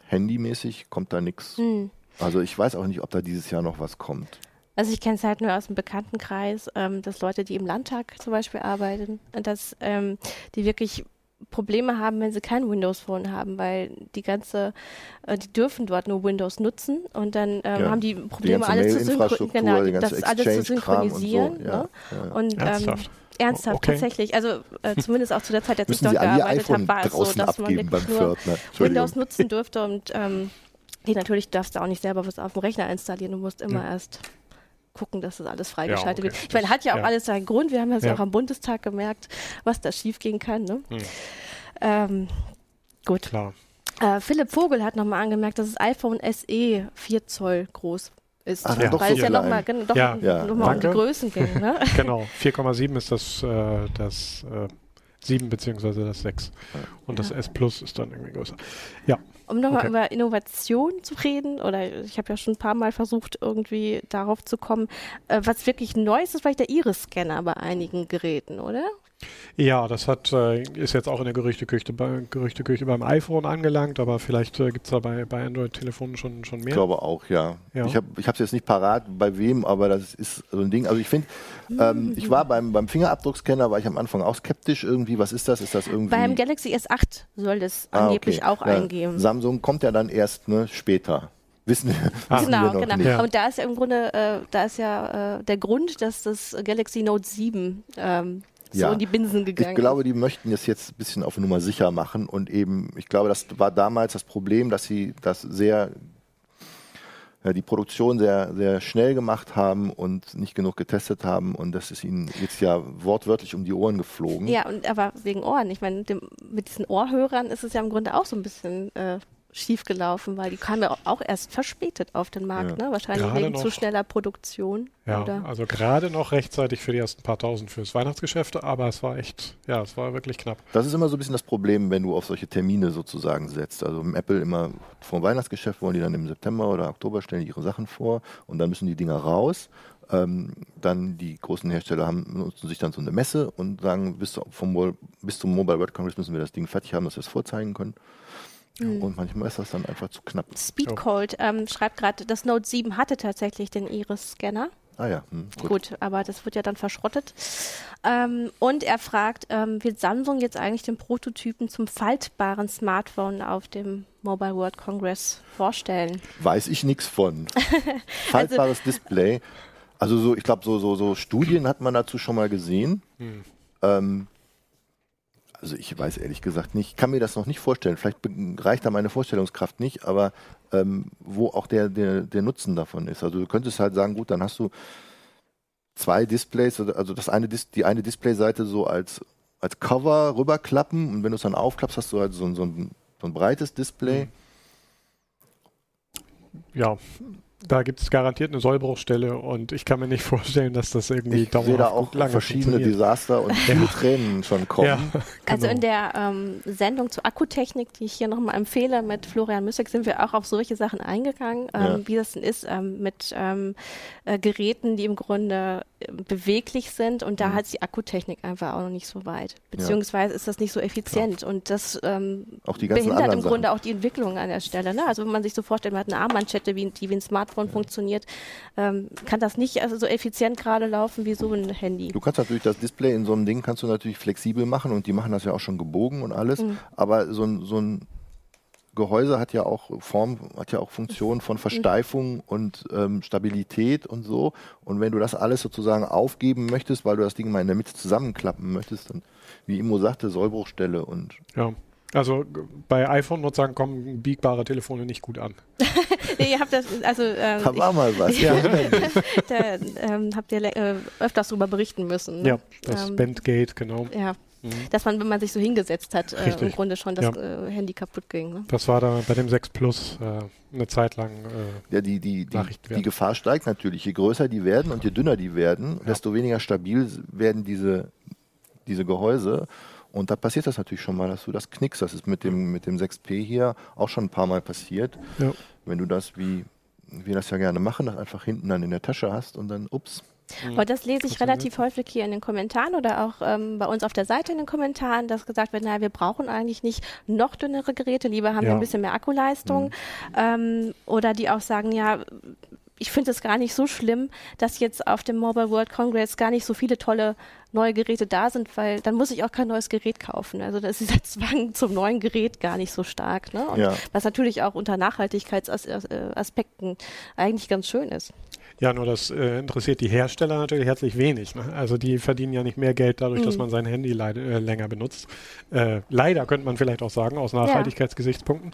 S2: handymäßig kommt da nichts. Mhm. Also ich weiß auch nicht, ob da dieses Jahr noch was kommt.
S1: Also ich kenne es halt nur aus dem Bekanntenkreis, ähm, dass Leute, die im Landtag zum Beispiel arbeiten, dass ähm, die wirklich Probleme haben, wenn sie kein Windows Phone haben, weil die ganze, äh, die dürfen dort nur Windows nutzen und dann ähm, ja, haben die Probleme, die alles zu synchronisieren, genau, das alles zu synchronisieren. Und, so. ja, ne? ja. und ähm, ernsthaft, ernsthaft okay. tatsächlich. Also äh, zumindest auch zu der Zeit, als ich dort gearbeitet habe, war es so, dass man wirklich nur Windows nutzen durfte und ähm, die natürlich darfst du auch nicht selber was auf dem Rechner installieren. Du musst immer erst gucken, dass das alles freigeschaltet ja, okay. wird. Ich meine, hat ja auch ja. alles seinen Grund. Wir haben das ja. auch am Bundestag gemerkt, was da schiefgehen kann. Ne? Hm. Ähm, gut.
S3: Klar.
S1: Äh, Philipp Vogel hat nochmal angemerkt, dass das iPhone SE 4 Zoll groß ist,
S2: Ah, dann doch
S1: weil
S2: so
S1: es ja nochmal doch
S3: Ja.
S2: Ja.
S1: noch mal um die. Größen ging. Ne?
S3: genau, 4,7 ist das, äh, das äh, 7 beziehungsweise das 6. Und das
S1: Ja.
S3: S Plus ist dann irgendwie größer.
S1: Um nochmal
S3: Okay.
S1: über Innovation zu reden, oder ich habe ja schon ein paar Mal versucht, irgendwie darauf zu kommen, äh, was wirklich neu ist, ist vielleicht der Iris-Scanner bei einigen Geräten, oder?
S3: Ja, das hat, äh, ist jetzt auch in der Gerüchteküche, bei, Gerüchteküche beim iPhone angelangt, aber vielleicht äh, gibt es da bei, bei Android-Telefonen schon, schon
S2: Ich
S3: mehr.
S2: glaube auch, ja.
S3: Ja.
S2: Ich habe es jetzt nicht parat, bei wem, aber das ist so ein Ding. Also ich finde, ähm, ich war beim, beim Fingerabdruckscanner, war ich am Anfang auch skeptisch irgendwie. Was ist das? Ist das irgendwie...
S1: Beim Galaxy S8 soll das
S2: Ah,
S1: angeblich
S2: okay.
S1: auch
S2: Ja,
S1: eingeben.
S2: Samsung kommt ja dann erst ne, später. Wissen, wir-
S3: Ah.
S2: wissen wir
S1: Genau,
S2: noch
S1: genau.
S2: nicht.
S3: Ja.
S1: Und da ist ja im Grunde, äh, da ist ja äh, der Grund, dass das Galaxy Note 7 ähm, so
S2: Ja.
S1: in die Binsen gegangen
S2: Ich glaube, die möchten das jetzt ein bisschen auf Nummer sicher machen und eben, ich glaube, das war damals das Problem, dass sie das sehr, ja, die Produktion sehr, sehr schnell gemacht haben und nicht genug getestet haben und das ist ihnen jetzt ja wortwörtlich um die Ohren geflogen.
S1: Ja, und aber wegen Ohren. Ich meine, dem- mit diesen Ohrhörern ist es ja im Grunde auch so ein bisschen äh, schief gelaufen, weil die kamen ja auch erst verspätet auf den Markt,
S2: Ja.
S1: ne? Wahrscheinlich
S3: Gerade
S1: wegen
S3: noch.
S1: zu schneller Produktion.
S3: Ja,
S1: Oder?
S3: also gerade noch rechtzeitig für die ersten paar tausend fürs Weihnachtsgeschäft, aber es war echt, ja, es war wirklich knapp.
S2: Das ist immer so ein bisschen das Problem, wenn du auf solche Termine sozusagen setzt. Also im Apple immer vor dem Weihnachtsgeschäft wollen die dann im September oder Oktober stellen die ihre Sachen vor und dann müssen die Dinger raus. Ähm, dann die großen Hersteller haben, nutzen sich dann so eine Messe und sagen, bis, vom, bis zum Mobile World Congress müssen wir das Ding fertig haben, dass wir es vorzeigen können.
S1: Hm.
S2: Und manchmal ist das dann einfach zu knapp.
S1: Speedcold ähm, schreibt gerade, das Note 7 hatte tatsächlich den Iris-Scanner.
S2: Ah ja, hm, gut.
S1: Gut. aber das wird ja dann verschrottet. Ähm, und er fragt, ähm, wird Samsung jetzt eigentlich den Prototypen zum faltbaren Smartphone auf dem Mobile World Congress vorstellen?
S2: Weiß ich nichts von. Faltbares Display. Also so, ich glaube, so, so, so Studien hat man dazu schon mal gesehen.
S3: Hm.
S2: Ähm, also ich weiß ehrlich gesagt nicht, ich kann mir das noch nicht vorstellen. Vielleicht reicht da meine Vorstellungskraft nicht, aber ähm, wo auch der, der, der Nutzen davon ist. Also du könntest halt sagen, gut, dann hast du zwei Displays, also das eine, Dis- die eine Displayseite so als, als Cover rüberklappen und wenn du es dann aufklappst, hast du halt so, so, ein, so ein breites Display.
S3: Ja, da gibt es garantiert eine Sollbruchstelle und ich kann mir nicht vorstellen, dass das irgendwie
S2: Ich sehe da auch
S3: gut lange
S2: verschiedene. Desaster und viele Tränen schon kommen.
S3: Ja,
S1: Also
S3: genau.
S1: in der ähm, Sendung zur Akkutechnik, die ich hier nochmal empfehle, mit Florian Müssig, sind wir auch auf solche Sachen eingegangen, ähm,
S2: Ja.
S1: wie das denn ist ähm, mit ähm, äh, Geräten, die im Grunde beweglich sind und da
S2: Mhm.
S1: hat die Akkutechnik einfach auch noch nicht so weit. Beziehungsweise ist das nicht so effizient und das ähm, behindert im Grunde
S2: Sachen.
S1: auch die Entwicklung an der Stelle. Ne? Also wenn man sich so vorstellt, man hat eine Armbandschette, wie, die wie ein Smartphone funktioniert, ähm, kann das nicht also so effizient gerade laufen wie so ein Handy.
S2: Du kannst natürlich das Display in so einem Ding kannst du natürlich flexibel machen und die machen das ja auch schon gebogen und alles.
S1: Mhm.
S2: Aber so ein, so ein Gehäuse hat ja auch Form, hat ja auch Funktion von Versteifung und ähm, Stabilität und so. Und wenn du das alles sozusagen aufgeben möchtest, weil du das Ding mal in der Mitte zusammenklappen möchtest, dann, wie Immo sagte, Sollbruchstelle und
S3: Ja. Also bei iPhone-Nutzern kommen biegbare Telefone nicht gut an.
S1: Nee, ihr habt das, also ähm,
S2: da war mal was. Ja.
S1: da ähm, habt ihr äh, öfters darüber berichten müssen. Ne?
S3: Ja, das
S1: Ähm,
S3: Bandgate, genau.
S1: Ja,
S3: Mhm.
S1: dass man, wenn man sich so hingesetzt hat, äh, im. Grunde schon das
S3: Ja.
S1: äh, Handy kaputt ging. Ne?
S3: Das war da bei dem 6 Plus äh, eine Zeit lang. Äh,
S2: Ja, die, die, die, die Gefahr steigt natürlich. Je größer die werden und je dünner die werden,
S3: Ja.
S2: desto weniger stabil werden diese, diese Gehäuse. Und da passiert das natürlich schon mal, dass du das knickst. Das ist mit dem, mit dem 6P hier auch schon ein paar Mal passiert.
S3: Ja.
S2: Wenn du das, wie wir das ja gerne machen, das einfach hinten dann in der Tasche hast und dann, ups.
S1: Aber das lese ich relativ häufig hier in den Kommentaren oder auch ähm, bei uns auf der Seite in den Kommentaren, dass gesagt wird, naja, wir brauchen eigentlich nicht noch dünnere Geräte, lieber haben wir
S3: Ja.
S1: ein bisschen mehr Akkuleistung. Ähm, oder die auch sagen, ja, ich finde es gar nicht so schlimm, dass jetzt auf dem Mobile World Congress gar nicht so viele tolle neue Geräte da sind, weil dann muss ich auch kein neues Gerät kaufen. Also da ist dieser Zwang zum neuen Gerät gar nicht so stark. Ne? Und
S2: Ja.
S1: was natürlich auch unter Nachhaltigkeitsaspekten eigentlich ganz schön ist.
S3: Ja, nur das äh, interessiert die Hersteller natürlich herzlich wenig. Ne? Also die verdienen ja nicht mehr Geld dadurch, dass
S1: Mhm.
S3: man sein Handy leid, äh, länger benutzt. Äh, leider könnte man vielleicht auch sagen, aus Nachhaltigkeitsgesichtspunkten.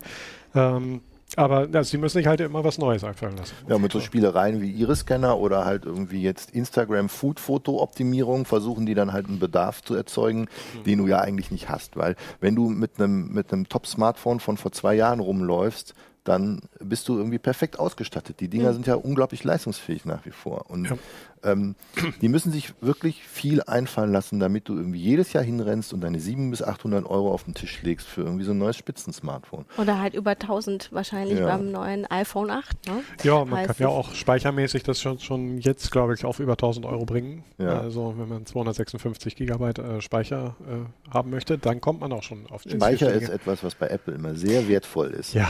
S3: Ähm, aber ja, sie müssen sich halt immer was Neues einfallen lassen.
S2: Ja, mit so Spielereien wie Iris-Scanner oder halt irgendwie jetzt Instagram-Food-Foto-Optimierung versuchen die dann halt einen Bedarf zu erzeugen, den du ja eigentlich nicht hast. Weil wenn du mit einem mit einem Top-Smartphone von vor zwei Jahren rumläufst, dann bist du irgendwie perfekt ausgestattet. Die Dinger
S1: Mhm.
S2: sind ja unglaublich leistungsfähig nach wie vor. Und
S3: Ja.
S2: ähm, die müssen sich wirklich viel einfallen lassen, damit du irgendwie jedes Jahr hinrennst und deine 700 bis 800 Euro auf den Tisch legst für irgendwie so ein neues Spitzensmartphone.
S1: Oder halt über 1000 wahrscheinlich
S2: Ja.
S1: beim neuen iPhone 8. Ne?
S3: Ja, man
S1: Heißt
S3: kann ja auch speichermäßig das schon, schon jetzt, glaube ich, auf über 1000 Euro bringen.
S2: Ja.
S3: Also wenn man 256 Gigabyte äh, Speicher äh, haben möchte, dann kommt man auch schon auf ins
S2: Speicher ist etwas, was bei Apple immer sehr wertvoll ist.
S3: Ja,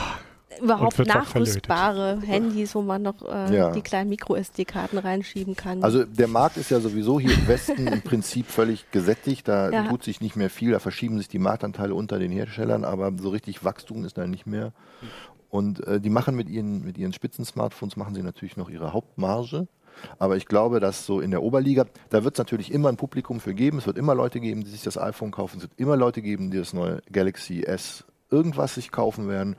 S1: Überhaupt nachrüstbare Handys, wo man noch äh,
S2: Ja.
S1: die kleinen Micro-SD-Karten reinschieben kann.
S2: Also der Markt ist ja sowieso hier im Westen im Prinzip völlig gesättigt. Da
S1: Ja.
S2: tut sich nicht mehr viel, da verschieben sich die Marktanteile unter den Herstellern, aber so richtig Wachstum ist da nicht mehr. Und äh, die machen mit ihren, mit ihren Spitzen-Smartphones machen sie natürlich noch ihre Hauptmarge. Aber ich glaube, dass so in der Oberliga, da wird es natürlich immer ein Publikum für geben. Es wird immer Leute geben, die sich das iPhone kaufen. Es wird immer Leute geben, die das neue Galaxy S irgendwas sich kaufen werden.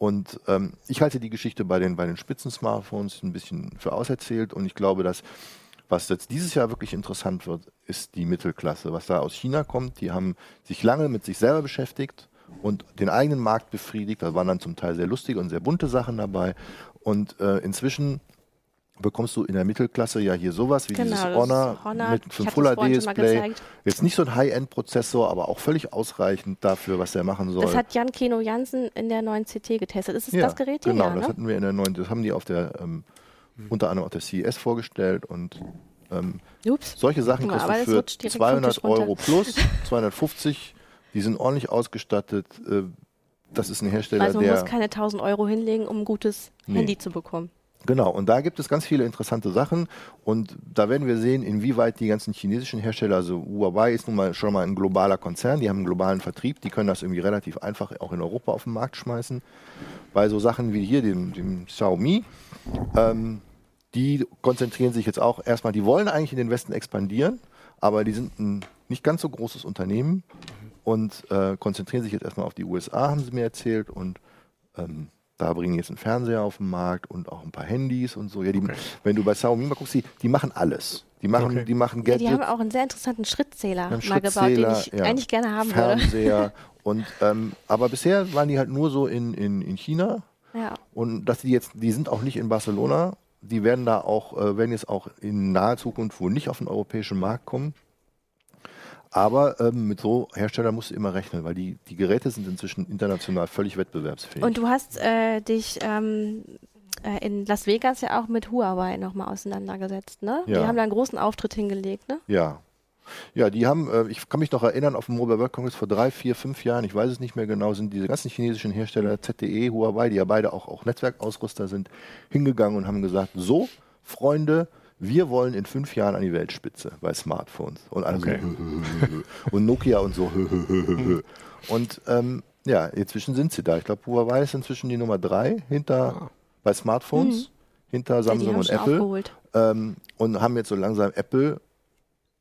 S2: Und ähm, ich halte die Geschichte bei den, bei den Spitzen-Smartphones ein bisschen für auserzählt. Und ich glaube, dass was jetzt dieses Jahr wirklich interessant wird, ist die Mittelklasse. Was da aus China kommt, die haben sich lange mit sich selber beschäftigt und den eigenen Markt befriedigt. Da waren dann zum Teil sehr lustige und sehr bunte Sachen dabei. Und äh, inzwischen bekommst du in der Mittelklasse ja hier sowas wie
S1: Genau,
S2: dieses
S1: das
S2: Honor,
S1: Honor.
S2: mit einem Full
S1: das
S2: HD-Display.
S1: gezeigt.
S2: Jetzt nicht so ein High-End-Prozessor, aber auch völlig ausreichend dafür, was der machen soll.
S1: das hat Jan Keno Jansen in der neuen CT getestet. Ist es das Gerät hier?
S2: Genau,
S1: ja,
S2: das
S1: ne?
S2: hatten wir in der neuen, das haben die auf der ähm, unter anderem auf der CES vorgestellt und ähm,
S1: Ups.
S2: solche Sachen kriegst du
S1: das
S2: für
S1: rutscht direkt vom
S2: 200
S1: Tisch runter.
S2: Euro plus, 250, die sind ordentlich ausgestattet. Äh, das ist ein Hersteller,
S1: Also man
S2: der
S1: muss keine 1000 Euro hinlegen, um ein gutes
S2: Nee.
S1: Handy zu bekommen.
S2: Genau, und da gibt es ganz viele interessante Sachen und da werden wir sehen, inwieweit die ganzen chinesischen Hersteller, also Huawei ist nun mal schon mal ein globaler Konzern, die haben einen globalen Vertrieb, die können das irgendwie relativ einfach auch in Europa auf den Markt schmeißen. Bei so Sachen wie hier, dem, dem Xiaomi, ähm, die konzentrieren sich jetzt auch erstmal, die wollen eigentlich in den Westen expandieren, aber die sind ein nicht ganz so großes Unternehmen und äh, konzentrieren sich jetzt erstmal auf die USA, haben sie mir erzählt und ähm, da bringen jetzt einen Fernseher auf den Markt und auch ein paar Handys und so. Ja, die,
S3: Okay.
S2: Wenn du bei Xiaomi mal guckst, die, die machen alles. Die machen,
S3: Okay.
S2: die machen
S1: Ja, die
S2: Gadgets,
S1: haben auch einen sehr interessanten Schrittzähler mal gebaut, den ich
S2: ja,
S1: eigentlich gerne haben würde.
S2: Fernseher. und, ähm, aber bisher waren die halt nur so in, in, in China
S1: Ja.
S2: und dass die jetzt, die sind auch nicht in Barcelona. Die werden da auch, äh, werden jetzt auch in naher Zukunft wohl nicht auf den europäischen Markt kommen. Aber ähm, mit so Herstellern musst du immer rechnen, weil die, die Geräte sind inzwischen international völlig wettbewerbsfähig.
S1: Und du hast äh, dich ähm, äh, in Las Vegas ja auch mit Huawei nochmal auseinandergesetzt, ne? Die
S2: Ja.
S1: haben da einen großen Auftritt hingelegt, ne?
S2: Ja. Ja, die haben, äh, ich kann mich noch erinnern, auf dem Mobile World Congress vor drei, vier, fünf Jahren, ich weiß es nicht mehr genau, sind diese ganzen chinesischen Hersteller, ZTE, Huawei, die ja beide auch, auch Netzwerkausrüster sind, hingegangen und haben gesagt, so, Freunde, wir wollen in fünf Jahren an die Weltspitze bei Smartphones. Und alle
S3: Okay.
S2: so, und Nokia und so. und ähm, ja, inzwischen sind sie da. Ich glaube, Huawei ist inzwischen die Nummer drei hinter bei Smartphones, hinter
S1: Ja, die
S2: Samsung
S1: haben
S2: und Apple ähm, und haben jetzt so langsam Apple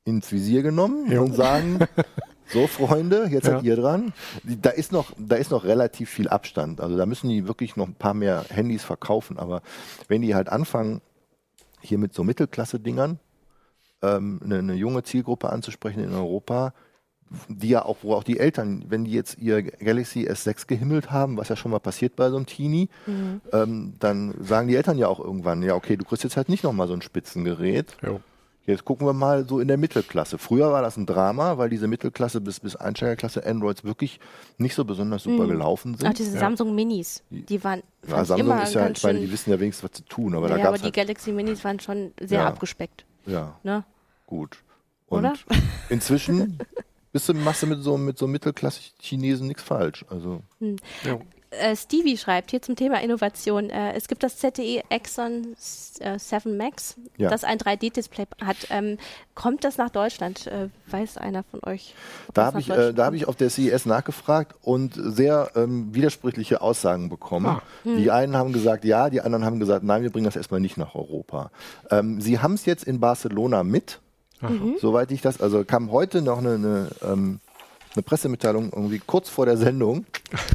S2: ins Visier genommen
S3: Jo.
S2: und sagen, so Freunde, jetzt
S3: Ja.
S2: seid ihr dran. Da, ist noch, da ist noch relativ viel Abstand. Also da müssen die wirklich noch ein paar mehr Handys verkaufen. Aber wenn die halt anfangen, hier mit so Mittelklasse-Dingern ähm, eine, eine junge Zielgruppe anzusprechen in Europa, die ja auch, wo auch die Eltern, wenn die jetzt ihr Galaxy S6 gehimmelt haben, was ja schon mal passiert bei so einem Teenie,
S1: Mhm.
S2: ähm, dann sagen die Eltern ja auch irgendwann, ja okay, du kriegst jetzt halt nicht nochmal so ein Spitzengerät.
S3: Jo.
S2: Jetzt gucken wir mal so in der Mittelklasse. Früher war das ein Drama, weil diese Mittelklasse bis, bis Einsteigerklasse Androids wirklich nicht so besonders super gelaufen sind.
S1: Auch diese Samsung Minis, die waren
S2: ja, Samsung
S1: immer
S2: ist ja,
S1: ganz
S2: ich meine, die wissen ja wenigstens, was zu tun, aber da
S1: ja, aber die
S2: halt,
S1: Galaxy Minis waren schon sehr
S2: Ja.
S1: abgespeckt.
S2: ja,
S1: Ne?
S2: gut. Und
S1: Oder?
S2: inzwischen bist du, machst du mit so, mit so Mittelklasse-Chinesen nichts falsch. Also,
S3: Jo.
S1: Äh, Stevie schreibt hier zum Thema Innovation. Äh, es gibt das ZTE Exxon äh, 7 Max,
S2: Ja.
S1: das ein 3D-Display hat. Ähm, kommt das nach Deutschland? Äh, weiß einer von euch?
S2: Da
S1: das
S2: habe ich, äh, da hab ich auf der CES nachgefragt und sehr ähm, widersprüchliche Aussagen bekommen.
S3: Ah.
S2: Die einen haben gesagt ja, die anderen haben gesagt, nein, wir bringen das erstmal nicht nach Europa. Ähm, sie haben es jetzt in Barcelona mit,
S3: Aha.
S2: soweit ich das, also kam heute noch eine, eine, ähm, eine Pressemitteilung irgendwie kurz vor der Sendung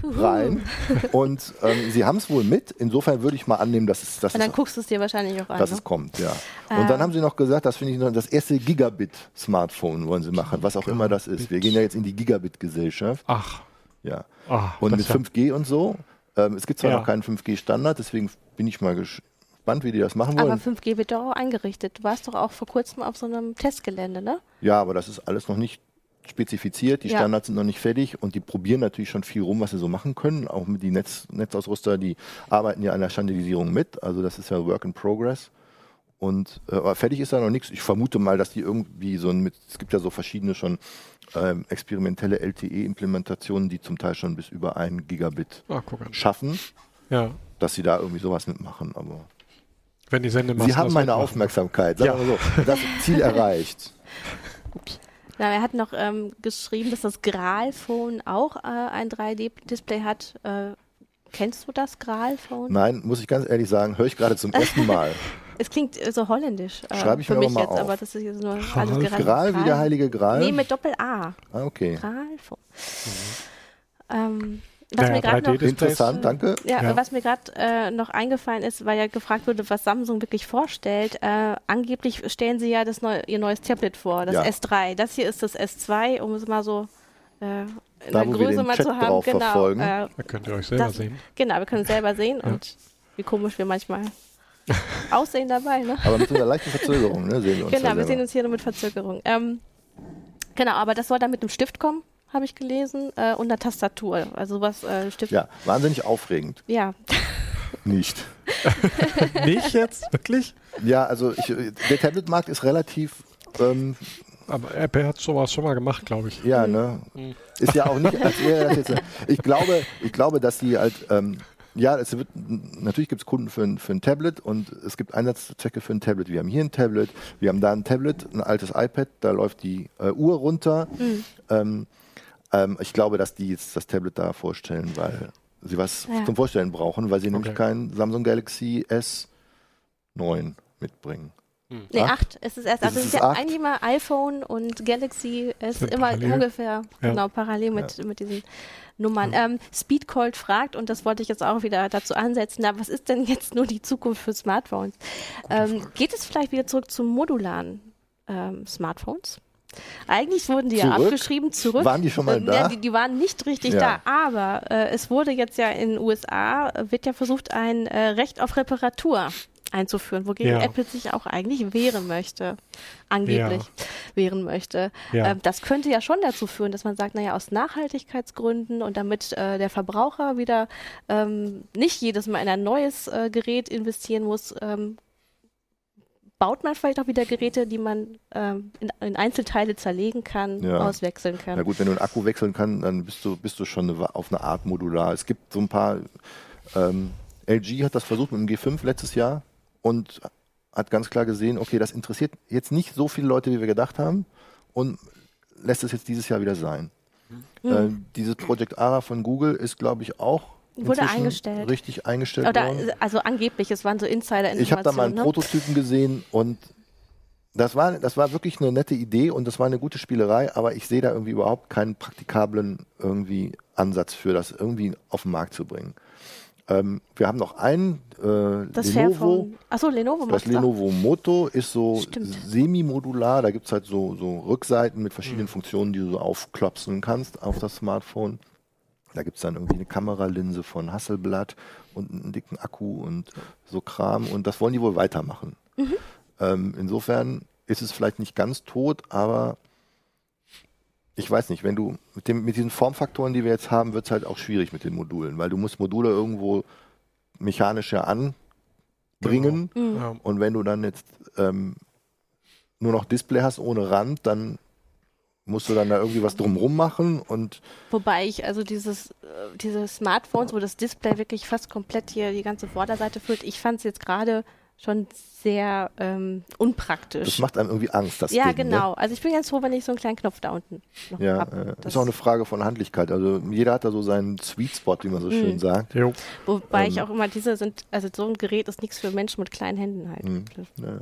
S2: rein und ähm, sie haben es wohl mit. Insofern würde ich mal annehmen, dass es, dass
S1: Und dann
S2: es
S1: guckst du es dir wahrscheinlich auch an.
S2: dass
S1: ne?
S2: es kommt, ja. Und dann haben sie noch gesagt, das finde ich noch, das erste Gigabit-Smartphone wollen sie machen, was auch immer das ist. Wir gehen ja jetzt in die Gigabit-Gesellschaft,
S3: Ach.
S2: ja.
S3: Ah,
S2: Und
S3: das
S2: mit
S3: ja-
S2: 5G und so. Ähm, es gibt zwar
S3: Ja.
S2: noch keinen 5G-Standard, deswegen bin ich mal gespannt, wie die das machen
S1: Aber
S2: wollen.
S1: 5G wird doch auch eingerichtet. Du warst doch auch vor kurzem auf so einem Testgelände, ne?
S2: Ja, aber das ist alles noch nicht spezifiziert, die
S1: Ja.
S2: Standards sind noch nicht fertig und die probieren natürlich schon viel rum, was sie so machen können. Auch mit die Netz, Netzausrüster, die arbeiten ja an der Standardisierung mit. Also das ist ja Work in Progress. Und äh, aber fertig ist da noch nichts. Ich vermute mal, dass die irgendwie so ein mit, es gibt ja so verschiedene schon ähm, experimentelle LTE-Implementationen, die zum Teil schon bis über ein Gigabit
S3: Ah,
S2: schaffen,
S3: Ja.
S2: dass sie da irgendwie sowas mitmachen. Aber
S3: Wenn die Sendemasten
S2: sie haben meine
S3: mitmachen.
S2: Aufmerksamkeit. Sagen
S3: Ja.
S2: wir so. Das Ziel erreicht.
S1: Na, er hat noch ähm, geschrieben, dass das Graal-Phone auch äh, ein 3D-Display hat. Äh, kennst du das Graal-Phone?
S2: Nein, muss ich ganz ehrlich sagen, höre ich gerade zum ersten Mal.
S1: Es klingt äh, so holländisch äh,
S2: Schreibe ich
S1: für
S2: mir aber
S1: mich
S2: mal
S1: jetzt,
S2: auf.
S1: aber das ist jetzt nur alles
S3: Graal-
S1: gerade.
S2: Gral wie der heilige Gral?
S1: Nee, mit Doppel-A.
S2: ah, okay.
S1: Graal-Phone. Ähm, was
S3: Naja,
S1: mir gerade noch
S3: 3D-Displays.
S2: Interessant, danke.
S1: Ja,
S3: Ja.
S1: was mir gerade äh, noch eingefallen ist, weil ja gefragt wurde, was Samsung wirklich vorstellt. Äh, angeblich stellen sie ja das neu, ihr neues Tablet vor, das
S2: Ja.
S1: S3. Das hier ist das S2, um es mal so äh, in
S2: Da,
S1: der Größe
S2: den
S1: mal
S2: Chat
S1: zu haben.
S2: drauf
S1: Genau,
S2: verfolgen.
S1: äh,
S3: Da könnt ihr euch selber
S1: Das-
S3: sehen.
S1: genau, wir können es selber sehen
S3: Ja.
S1: und wie komisch wir manchmal aussehen dabei. Ne?
S2: Aber mit einer leichten Verzögerung, ne, sehen wir uns
S1: Genau, wir sehen uns hier nur mit Verzögerung. Ähm, genau, aber das soll dann mit einem Stift kommen, habe ich gelesen, äh, und einer Tastatur. Also was äh, Stift.
S2: Ja, wahnsinnig aufregend.
S1: ja.
S2: Nicht.
S3: Nicht jetzt? Wirklich?
S2: Ja, also ich, der Tablet-Markt ist relativ, ähm,
S3: Aber Apple hat sowas schon mal gemacht, glaube ich.
S2: ja, ne, ist ja auch nicht, jetzt, ich glaube, ich glaube, dass die halt, ähm, ja, es wird, natürlich gibt es Kunden für ein, für ein Tablet und es gibt Einsatzzwecke für ein Tablet. Wir haben hier ein Tablet, wir haben da ein Tablet, ein altes iPad, da läuft die äh, Uhr runter. Ähm, ähm, ich glaube, dass die jetzt das Tablet da vorstellen, weil sie was
S1: Ja.
S2: zum Vorstellen brauchen, weil sie nämlich
S3: Okay.
S2: kein Samsung Galaxy S9 mitbringen.
S1: Nee,
S2: Acht?
S1: acht. Es ist erst, also es
S2: ist
S1: ist ja eigentlich mal iPhone und Galaxy ist
S3: Sind
S1: immer
S3: parallel.
S1: ungefähr
S3: Ja.
S1: genau parallel mit, mit diesen Nummern. Ähm, Speedcold fragt, und das wollte ich jetzt auch wieder dazu ansetzen, na, was ist denn jetzt nur die Zukunft für Smartphones? Ähm, geht es vielleicht wieder zurück zu modularen ähm, Smartphones? Eigentlich wurden die ja
S2: Zurück?
S1: abgeschrieben, zurück.
S2: Waren die schon mal
S1: Ähm,
S2: da?
S1: Ja, die, die waren nicht richtig
S2: Ja.
S1: da, aber äh, es wurde jetzt ja in den USA, äh, wird ja versucht, ein äh, Recht auf Reparatur einzuführen, wogegen
S3: Ja.
S1: Apple sich auch eigentlich wehren möchte, angeblich wehren möchte.
S3: Ja.
S1: Ähm, das könnte ja schon dazu führen, dass man sagt, naja, aus Nachhaltigkeitsgründen und damit äh, der Verbraucher wieder ähm, nicht jedes Mal in ein neues äh, Gerät investieren muss, ähm, baut man vielleicht auch wieder Geräte, die man ähm, in, in Einzelteile zerlegen kann,
S2: Ja.
S1: auswechseln kann.
S2: Na gut, wenn du einen Akku wechseln kannst, dann bist du, bist du schon eine, auf eine Art modular. Es gibt so ein paar, ähm, LG hat das versucht mit dem G5 letztes Jahr und hat ganz klar gesehen, okay, das interessiert jetzt nicht so viele Leute, wie wir gedacht haben und lässt es jetzt dieses Jahr wieder sein.
S1: Hm.
S2: Ähm, dieses Project ARA von Google ist, glaube ich, auch
S1: Wurde eingestellt.
S2: richtig eingestellt
S1: Oder,
S2: worden.
S1: also angeblich, es waren so Insider-Informationen.
S2: Ich habe da mal einen
S1: ne?
S2: Prototypen gesehen und das war, das war wirklich eine nette Idee und das war eine gute Spielerei, aber ich sehe da irgendwie überhaupt keinen praktikablen irgendwie Ansatz für das irgendwie auf den Markt zu bringen. Ähm, wir haben noch einen, äh,
S1: Das
S2: Lenovo.
S1: Achso, Lenovo
S2: Das. Lenovo Moto ist so semi-modular. Da gibt es halt so, so Rückseiten mit
S3: Mhm.
S2: verschiedenen Funktionen, die du so aufklopsen kannst auf das Smartphone. Da gibt es dann irgendwie eine Kameralinse von Hasselblatt und einen dicken Akku und so Kram. Und das wollen die wohl weitermachen.
S1: Mhm.
S2: Ähm, insofern ist es vielleicht nicht ganz tot, aber ich weiß nicht, wenn du mit, dem, mit diesen Formfaktoren, die wir jetzt haben, wird es halt auch schwierig mit den Modulen, weil du musst Module irgendwo mechanisch ja anbringen.
S1: Mhm.
S3: Ja.
S2: Und wenn du dann jetzt ähm, nur noch Display hast ohne Rand, dann musst du dann da irgendwie was drumrum machen und
S1: Wobei ich also dieses, äh, diese Smartphones, wo das Display wirklich fast komplett hier die ganze Vorderseite füllt, ich fand es jetzt gerade schon sehr ähm,
S2: das
S1: unpraktisch.
S2: macht einem irgendwie Angst, das
S1: ja,
S2: Ding.
S1: genau. Also ich bin ganz froh, wenn ich so einen kleinen Knopf da unten noch
S2: Ne? Ja,
S1: hab.
S2: äh,
S1: Das-
S2: ist auch eine Frage von Handlichkeit. Also jeder hat da so seinen Sweet Spot, wie man so schön
S1: Mhm.
S2: sagt.
S3: Jo.
S1: Wobei ich
S2: ähm,
S1: auch immer diese sind, also so ein Gerät ist nichts für Menschen mit kleinen Händen halt.
S2: Mhm. Ja.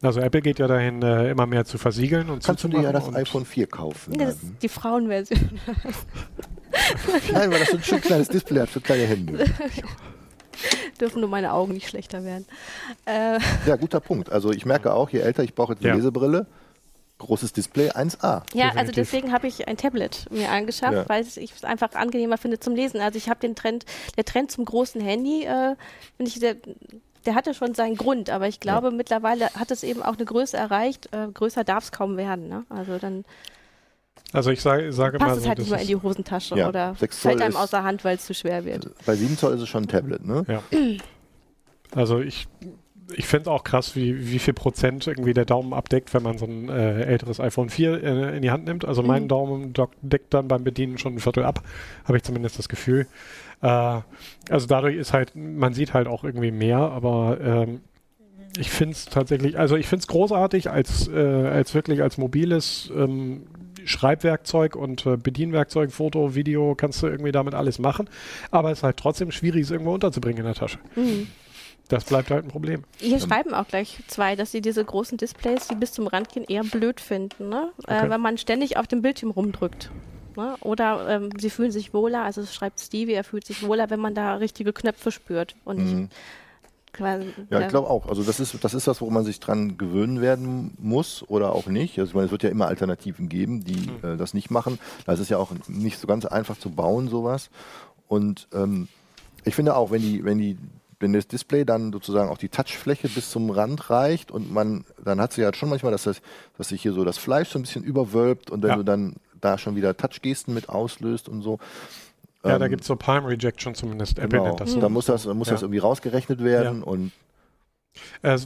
S3: Also Apple geht ja dahin, äh, immer mehr zu versiegeln und
S2: Kannst du dir ja das iPhone 4 kaufen.
S1: Nee, das ist die Frauenversion.
S2: Nein, weil das so ein schön kleines Display hat für kleine Hände.
S1: Dürfen nur meine Augen nicht schlechter werden. Äh,
S2: Ja, guter Punkt. Also ich merke auch, je älter ich brauche jetzt eine
S3: Ja.
S2: Lesebrille. großes Display 1A.
S1: Ja,
S3: Definitiv.
S1: also deswegen habe ich ein Tablet mir angeschafft,
S2: Ja.
S1: weil ich es einfach angenehmer finde zum Lesen. Also ich habe den Trend, der Trend zum großen Handy, äh, finde ich sehr, der hatte schon seinen Grund, aber ich glaube mittlerweile hat es eben auch eine Größe erreicht. Äh, größer darf es kaum werden. Ne? Also dann
S3: Also ich sage, sage mal
S1: passt es
S3: so,
S1: halt
S3: das
S1: nicht mehr in die Hosentasche
S2: Ja,
S1: oder
S2: sechs Zoll
S1: fällt einem
S2: ist-
S1: außer Hand, weil es zu schwer wird.
S2: Bei 7 Zoll ist es schon ein Tablet, ne?
S3: Ja. Also ich, ich finde auch krass, wie, wie viel Prozent irgendwie der Daumen abdeckt, wenn man so ein äh, älteres iPhone 4 äh, in die Hand nimmt. Also mein
S1: Mhm.
S3: Daumen dock- deckt dann beim Bedienen schon ein Viertel ab, habe ich zumindest das Gefühl. Äh, also dadurch ist halt, man sieht halt auch irgendwie mehr, aber ähm, ich finde es tatsächlich, also ich finde es großartig als, äh, als wirklich als mobiles ähm, Schreibwerkzeug und äh, Bedienwerkzeug, Foto, Video, kannst du irgendwie damit alles machen. Aber es ist halt trotzdem schwierig, es irgendwo unterzubringen in der Tasche.
S1: Mhm.
S3: Das bleibt halt ein Problem.
S1: Hier schreiben auch gleich zwei, dass sie diese großen Displays, die bis zum Rand gehen, eher blöd finden, ne?
S3: Okay.
S1: äh, wenn man ständig auf dem Bildschirm rumdrückt. Ne? Oder ähm, sie fühlen sich wohler, also es schreibt Stevie, er fühlt sich wohler, wenn man da richtige Knöpfe spürt und
S2: Mhm.
S1: nicht quasi.
S2: Ja,
S1: äh,
S2: ich glaube auch. Also das ist, das ist was, worum man sich dran gewöhnen werden muss oder auch nicht. Also ich meine, es wird ja immer Alternativen geben, die
S3: Mhm.
S2: äh, das nicht machen. Das ist ja auch nicht so ganz einfach zu bauen, sowas. Und ähm, ich finde auch, wenn die, wenn die, wenn das Display dann sozusagen auch die Touchfläche bis zum Rand reicht und man, dann hat sie ja schon manchmal, dass, das, dass sich hier so das Fleisch so ein bisschen überwölbt und wenn
S3: Ja.
S2: du dann da schon wieder Touchgesten mit auslöst und so.
S3: Ja, da
S2: ähm,
S3: gibt es so Palm Rejection zumindest. Apple
S2: Genau,
S3: nennt das so.
S2: da muss das, muss
S3: Ja.
S2: das irgendwie rausgerechnet werden und
S3: Äh,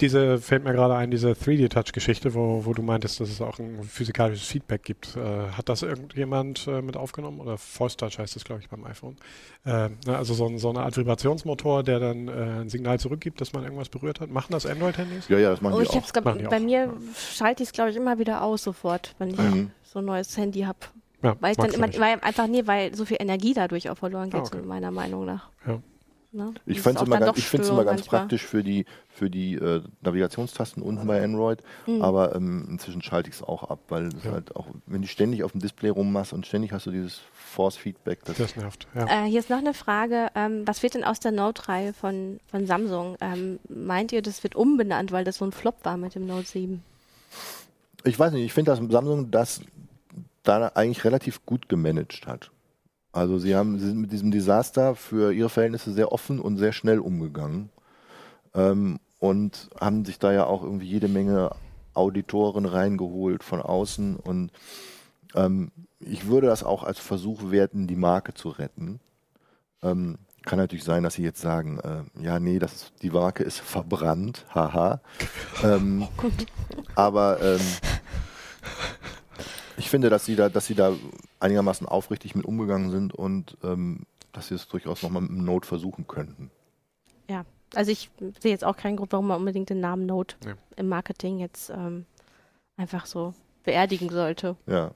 S3: diese fällt mir gerade ein, diese 3D-Touch-Geschichte, wo, wo du meintest, dass es auch ein physikalisches Feedback gibt. Äh, hat das irgendjemand äh, mit aufgenommen? Oder Force Touch heißt es, glaube ich, beim iPhone. Äh, na, also so, ein, so eine Art Vibrationsmotor, der dann äh, ein Signal zurückgibt, dass man irgendwas berührt hat. Machen das Android-Handys?
S2: ja, ja, das machen
S1: Oh,
S2: die
S1: ich
S2: auch.
S1: hab's glaub,
S3: Machen die
S1: bei
S3: auch,
S1: mir
S3: ja.
S1: schalte ich es, glaube ich, immer wieder aus sofort, wenn ich
S2: Mhm.
S1: so ein neues Handy habe.
S3: Ja,
S1: Weil ich dann immer, weil einfach, nee, weil so viel Energie dadurch auch verloren geht,
S3: Ah, okay.
S1: meiner Meinung nach.
S3: Ja.
S1: Ne?
S2: Ich finde es immer, ganz, ich find's immer ganz
S1: manchmal.
S2: praktisch für die, für die äh, Navigationstasten unten bei Android,
S1: Mhm.
S2: aber ähm, inzwischen schalte ich es auch ab, weil es
S3: Ja.
S2: halt auch, wenn du ständig auf dem Display rummachst und ständig hast du dieses Force-Feedback, das,
S3: Das nervt. Ja.
S1: Äh, hier ist noch eine Frage. Ähm, was wird denn aus der Note-Reihe von, von Samsung? Ähm, meint ihr, das wird umbenannt, weil das so ein Flop war mit dem Note 7?
S2: ich weiß nicht, ich finde, dass Samsung das da eigentlich relativ gut gemanagt hat. Also sie haben sie sind mit diesem Desaster für ihre Verhältnisse sehr offen und sehr schnell umgegangen ähm, und haben sich da ja auch irgendwie jede Menge Auditoren reingeholt von außen und ähm, ich würde das auch als Versuch werten, die Marke zu retten. Ähm, kann natürlich sein, dass sie jetzt sagen, äh, ja, nee, das die Marke ist verbrannt, haha. ähm, aber ähm, ich finde, dass sie da, dass sie da einigermaßen aufrichtig mit umgegangen sind und ähm, dass sie es durchaus nochmal mit einem Note versuchen könnten.
S1: Ja, also ich sehe jetzt auch keinen Grund, warum man unbedingt den Namen Note
S3: Nee.
S1: im Marketing jetzt ähm, einfach so beerdigen sollte.
S2: Ja.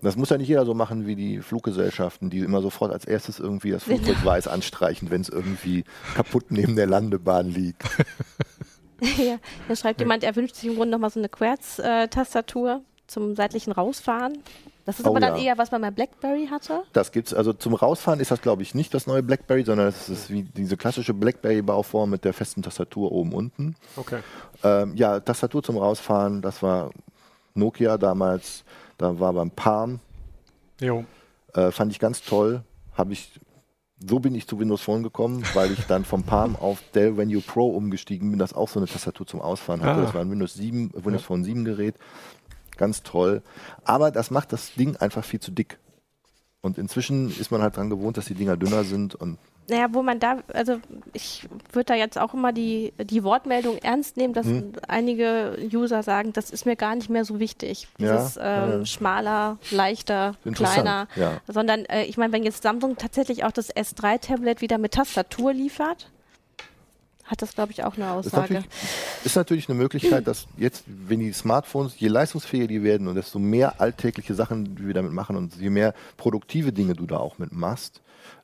S2: Das muss ja nicht jeder so machen wie die Fluggesellschaften, die immer sofort als erstes irgendwie das Flugzeug weiß anstreichen, wenn es irgendwie kaputt neben der Landebahn liegt.
S1: ja, da schreibt jemand, er wünscht sich im Grunde nochmal so eine Quartz-Tastatur zum seitlichen Rausfahren. Das ist
S2: Oh
S1: aber dann
S2: ja.
S1: eher, was man bei BlackBerry hatte.
S2: Das gibt's, also zum Rausfahren ist das, glaube ich, nicht das neue BlackBerry, sondern es ist wie diese klassische BlackBerry-Bauform mit der festen Tastatur oben unten.
S3: Okay.
S2: Ähm, ja, Tastatur zum Rausfahren, das war Nokia damals, da war beim Palm,
S3: Jo.
S2: äh, fand ich ganz toll. Habe ich, so bin ich zu Windows Phone gekommen, weil ich dann vom Palm auf Dell Venue Pro umgestiegen bin, das auch so eine Tastatur zum Ausfahren hatte.
S3: Ah.
S2: Das war ein Windows 7, Windows Phone 7 Gerät. Ganz toll. Aber das macht das Ding einfach viel zu dick. Und inzwischen ist man halt dran gewohnt, dass die Dinger dünner sind und
S1: Naja, wo man da, also ich würde da jetzt auch immer die, die Wortmeldung ernst nehmen, dass
S2: Hm.
S1: einige User sagen, das ist mir gar nicht mehr so wichtig. Dieses ähm,
S2: ja, ja.
S1: schmaler, leichter, kleiner.
S2: ja.
S1: Sondern äh, ich meine, wenn jetzt Samsung tatsächlich auch das S3-Tablet wieder mit Tastatur liefert, hat das, glaube ich, auch eine
S2: Ist
S1: Aussage.
S2: natürlich, ist natürlich eine Möglichkeit, dass jetzt, wenn die Smartphones, je leistungsfähiger die werden und desto mehr alltägliche Sachen die wir damit machen und je mehr produktive Dinge du da auch mit machst,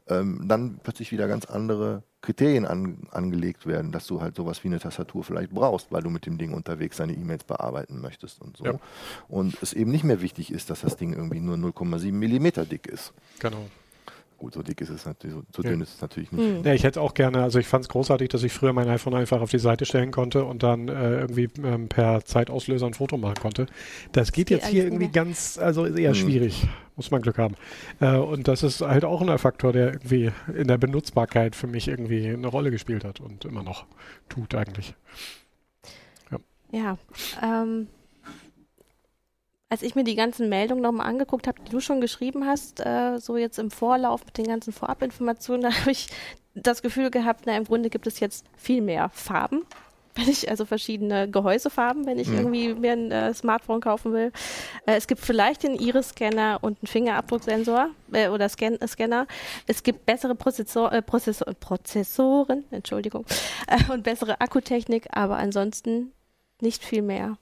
S2: ähm, dann plötzlich wieder ganz andere Kriterien an, angelegt werden, dass du halt sowas wie eine Tastatur vielleicht brauchst, weil du mit dem Ding unterwegs deine E-Mails bearbeiten möchtest und so.
S3: Ja.
S2: Und es eben nicht mehr wichtig ist, dass das Ding irgendwie nur 0,7 Millimeter dick ist.
S3: Genau.
S2: Gut, so dick ist es natürlich, so, so dünn ist es natürlich nicht.
S3: Hm. Ja, ich hätte auch gerne, also ich fand es großartig, dass ich früher mein iPhone einfach auf die Seite stellen konnte und dann äh, irgendwie ähm, per Zeitauslöser ein Foto machen konnte. Das geht das jetzt hier irgendwie ganz, also eher hm. schwierig. Muss man Glück haben. Äh, und das ist halt auch ein Faktor, der irgendwie in der Benutzbarkeit für mich irgendwie eine Rolle gespielt hat und immer noch tut eigentlich.
S1: Ja, ja ähm, als ich mir die ganzen Meldungen nochmal angeguckt habe, die du schon geschrieben hast, äh, so jetzt im Vorlauf mit den ganzen Vorabinformationen, da habe ich das Gefühl gehabt, na, im Grunde gibt es jetzt viel mehr Farben. Wenn ich also verschiedene Gehäusefarben, wenn ich mhm. irgendwie mir ein äh, Smartphone kaufen will. Äh, es gibt vielleicht den Iris-Scanner und einen Fingerabdrucksensor äh, oder Scan Scanner. Es gibt bessere Prozessor, äh, Prozessor, Prozessoren, Entschuldigung, äh, und bessere Akkutechnik, aber ansonsten nicht viel mehr.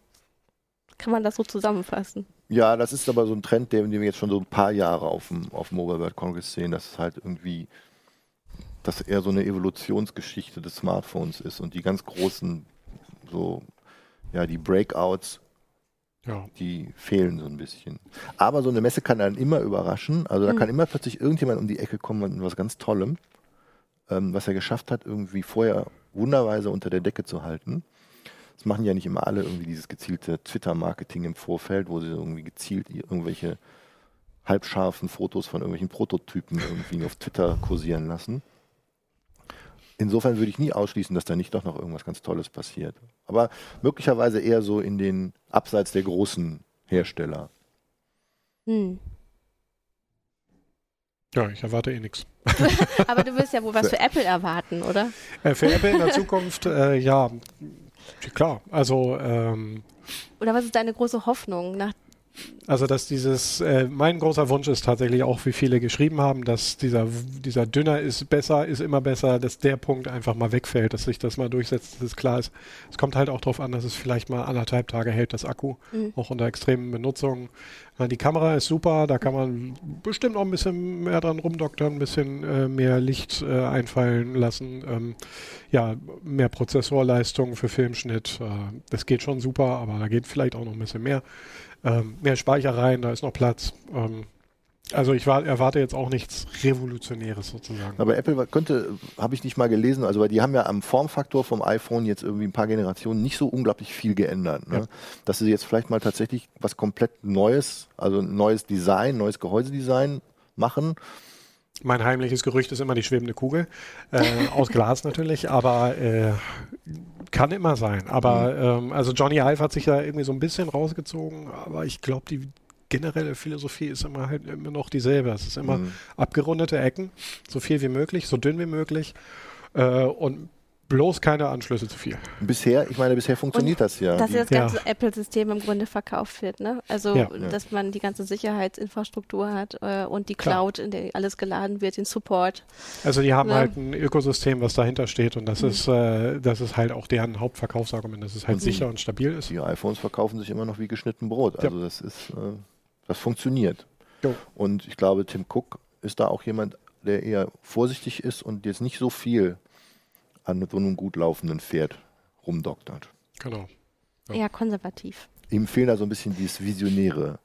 S1: Kann man das so zusammenfassen?
S2: Ja, das ist aber so ein Trend, den wir jetzt schon so ein paar Jahre auf dem, auf dem Mobile World Congress sehen, dass es halt irgendwie, dass eher so eine Evolutionsgeschichte des Smartphones ist und die ganz großen, so, ja, die Breakouts, ja. die fehlen so ein bisschen. Aber so eine Messe kann dann immer überraschen. Also da mhm. kann immer plötzlich irgendjemand um die Ecke kommen mit was ganz Tollem, ähm, was er geschafft hat, irgendwie vorher wunderweise unter der Decke zu halten. Das machen ja nicht immer alle irgendwie dieses gezielte Twitter-Marketing im Vorfeld, wo sie irgendwie gezielt irgendwelche halbscharfen Fotos von irgendwelchen Prototypen irgendwie auf Twitter kursieren lassen. Insofern würde ich nie ausschließen, dass da nicht doch noch irgendwas ganz Tolles passiert. Aber möglicherweise eher so in den Abseits der großen Hersteller. Hm.
S3: Ja, ich erwarte eh nichts.
S1: Aber du wirst ja wohl was für Apple erwarten, oder?
S3: Äh, für Apple in der Zukunft, äh, ja, Klar, also. Ähm,
S1: Oder was ist deine große Hoffnung nach
S3: also, dass dieses, äh, mein großer Wunsch ist tatsächlich auch, wie viele geschrieben haben, dass dieser, dieser Dünner ist besser, ist immer besser, dass der Punkt einfach mal wegfällt, dass sich das mal durchsetzt, dass es klar ist. Es kommt halt auch darauf an, dass es vielleicht mal anderthalb Tage hält, das Akku, mhm. auch unter extremen Benutzungen. Die Kamera ist super, da kann man bestimmt auch ein bisschen mehr dran rumdoktern, ein bisschen äh, mehr Licht äh, einfallen lassen. Ähm, ja, mehr Prozessorleistung für Filmschnitt. Äh, das geht schon super, aber da geht vielleicht auch noch ein bisschen mehr ähm, mehr Speicher da ist noch Platz. Ähm, also ich war, erwarte jetzt auch nichts Revolutionäres sozusagen.
S2: Aber Apple könnte, habe ich nicht mal gelesen, also weil die haben ja am Formfaktor vom iPhone jetzt irgendwie ein paar Generationen nicht so unglaublich viel geändert. Ne? Ja. Dass sie jetzt vielleicht mal tatsächlich was komplett Neues, also ein neues Design, neues Gehäusedesign machen
S3: mein heimliches Gerücht ist immer die schwebende Kugel. Äh, aus Glas natürlich, aber äh, kann immer sein. Aber mhm. ähm, also Johnny Ive hat sich da irgendwie so ein bisschen rausgezogen, aber ich glaube, die generelle Philosophie ist immer halt immer noch dieselbe. Es ist immer mhm. abgerundete Ecken, so viel wie möglich, so dünn wie möglich. Äh, und bloß keine Anschlüsse zu viel.
S2: Bisher, ich meine, bisher funktioniert und das ja.
S1: Dass das ganze ja. Apple-System im Grunde verkauft wird, ne? Also, ja. dass man die ganze Sicherheitsinfrastruktur hat äh, und die Cloud, Klar. in der alles geladen wird, den Support.
S3: Also, die haben ne? halt ein Ökosystem, was dahinter steht und das mhm. ist, äh, das ist halt auch deren Hauptverkaufsargument, dass es halt und sicher und stabil ist.
S2: Die iPhones verkaufen sich immer noch wie geschnitten Brot. Also, ja. das ist, äh, das funktioniert. Jo. Und ich glaube, Tim Cook ist da auch jemand, der eher vorsichtig ist und jetzt nicht so viel an so einem gut laufenden Pferd rumdoktert.
S3: Genau.
S1: Ja. Eher konservativ.
S2: Ihm fehlt da so ein bisschen dieses Visionäre.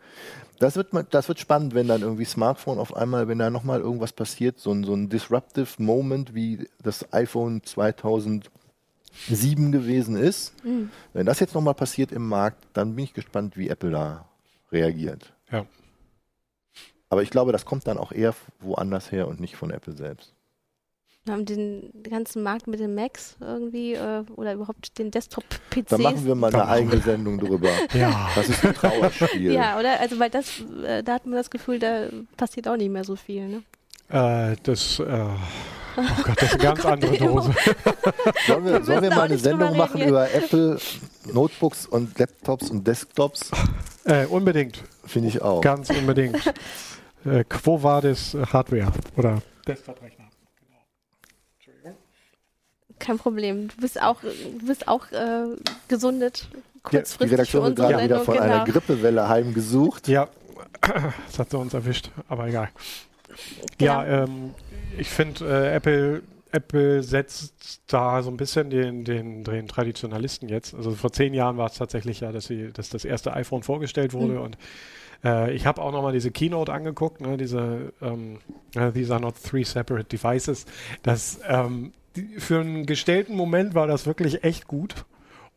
S2: Das wird, das wird spannend, wenn dann irgendwie Smartphone auf einmal, wenn da nochmal irgendwas passiert, so ein, so ein disruptive Moment wie das iPhone 2007 gewesen ist. Mhm. Wenn das jetzt nochmal passiert im Markt, dann bin ich gespannt, wie Apple da reagiert.
S3: Ja.
S2: Aber ich glaube, das kommt dann auch eher woanders her und nicht von Apple selbst.
S1: Wir haben den ganzen Markt mit den Macs irgendwie äh, oder überhaupt den Desktop-PCs.
S2: Da machen wir mal eine eigene Sendung drüber.
S3: ja.
S2: Das ist ein Trauerspiel.
S1: Ja, oder? Also, weil das, äh, da hat man das Gefühl, da passiert auch nicht mehr so viel, ne?
S3: Äh, das, äh, oh Gott, das ist eine ganz andere Dose.
S2: sollen wir, sollen wir mal eine Sendung machen über Apple Notebooks und Laptops und Desktops?
S3: Äh, unbedingt.
S2: Finde ich auch.
S3: Ganz unbedingt. äh, Quo Vadis Hardware oder Desktop-Rechner
S1: kein Problem. Du bist auch, du bist auch äh, gesundet.
S2: Kurzfristig ja, die Redaktion wird gerade wieder von genau. einer Grippewelle heimgesucht.
S3: Ja, das hat sie uns erwischt, aber egal. Genau. Ja, ähm, ich finde, äh, Apple Apple setzt da so ein bisschen den, den, den Traditionalisten jetzt. Also vor zehn Jahren war es tatsächlich ja, dass, sie, dass das erste iPhone vorgestellt wurde mhm. und äh, ich habe auch nochmal diese Keynote angeguckt, ne, diese ähm, These are not three separate devices. Das ähm, für einen gestellten Moment war das wirklich echt gut.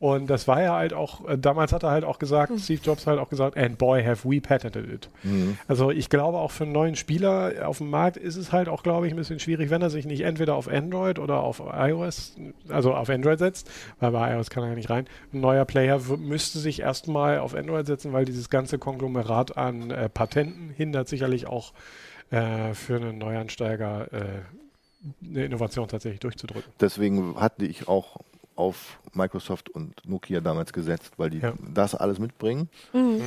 S3: Und das war ja halt auch, äh, damals hat er halt auch gesagt, mhm. Steve Jobs hat auch gesagt, and boy, have we patented it. Mhm. Also ich glaube auch für einen neuen Spieler auf dem Markt ist es halt auch, glaube ich, ein bisschen schwierig, wenn er sich nicht entweder auf Android oder auf iOS, also auf Android setzt, weil bei iOS kann er ja nicht rein. Ein neuer Player müsste sich erstmal auf Android setzen, weil dieses ganze Konglomerat an äh, Patenten hindert sicherlich auch äh, für einen Neuansteiger äh, eine Innovation tatsächlich durchzudrücken.
S2: Deswegen hatte ich auch auf Microsoft und Nokia damals gesetzt, weil die ja. das alles mitbringen. Mhm.
S1: Mhm.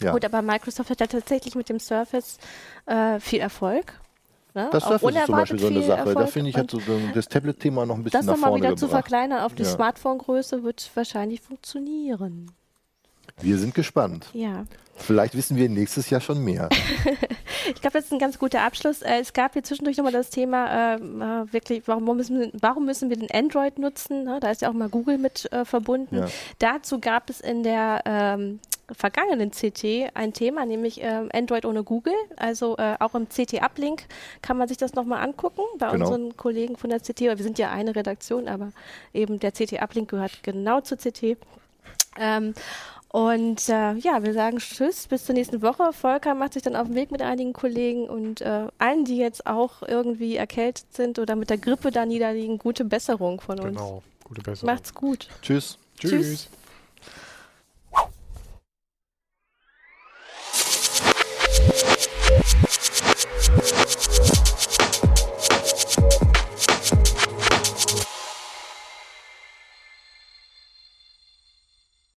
S1: Ja. Gut, aber Microsoft hat ja tatsächlich mit dem Surface äh, viel Erfolg.
S2: Ne? Das Surface ist zum Beispiel so eine Sache. Erfolg da finde ich, hat so das Tablet-Thema noch ein bisschen nach vorne Das nochmal wieder
S1: gebracht. zu verkleinern auf die ja. Smartphone-Größe wird wahrscheinlich funktionieren.
S2: Wir sind gespannt.
S1: Ja.
S2: Vielleicht wissen wir nächstes Jahr schon mehr.
S1: ich glaube, das ist ein ganz guter Abschluss. Äh, es gab hier zwischendurch nochmal das Thema, äh, wirklich, warum müssen, wir, warum müssen wir den Android nutzen? Da ist ja auch mal Google mit äh, verbunden. Ja. Dazu gab es in der ähm, vergangenen CT ein Thema, nämlich äh, Android ohne Google. Also äh, auch im CT-Uplink kann man sich das nochmal angucken bei genau. unseren Kollegen von der CT. Wir sind ja eine Redaktion, aber eben der CT-Uplink gehört genau zur CT. Ähm, und äh, ja, wir sagen Tschüss, bis zur nächsten Woche. Volker macht sich dann auf den Weg mit einigen Kollegen und äh, allen, die jetzt auch irgendwie erkältet sind oder mit der Grippe da niederliegen, gute Besserung von uns. Genau, gute Besserung. Macht's gut.
S2: Tschüss.
S1: Tschüss. Tschüss.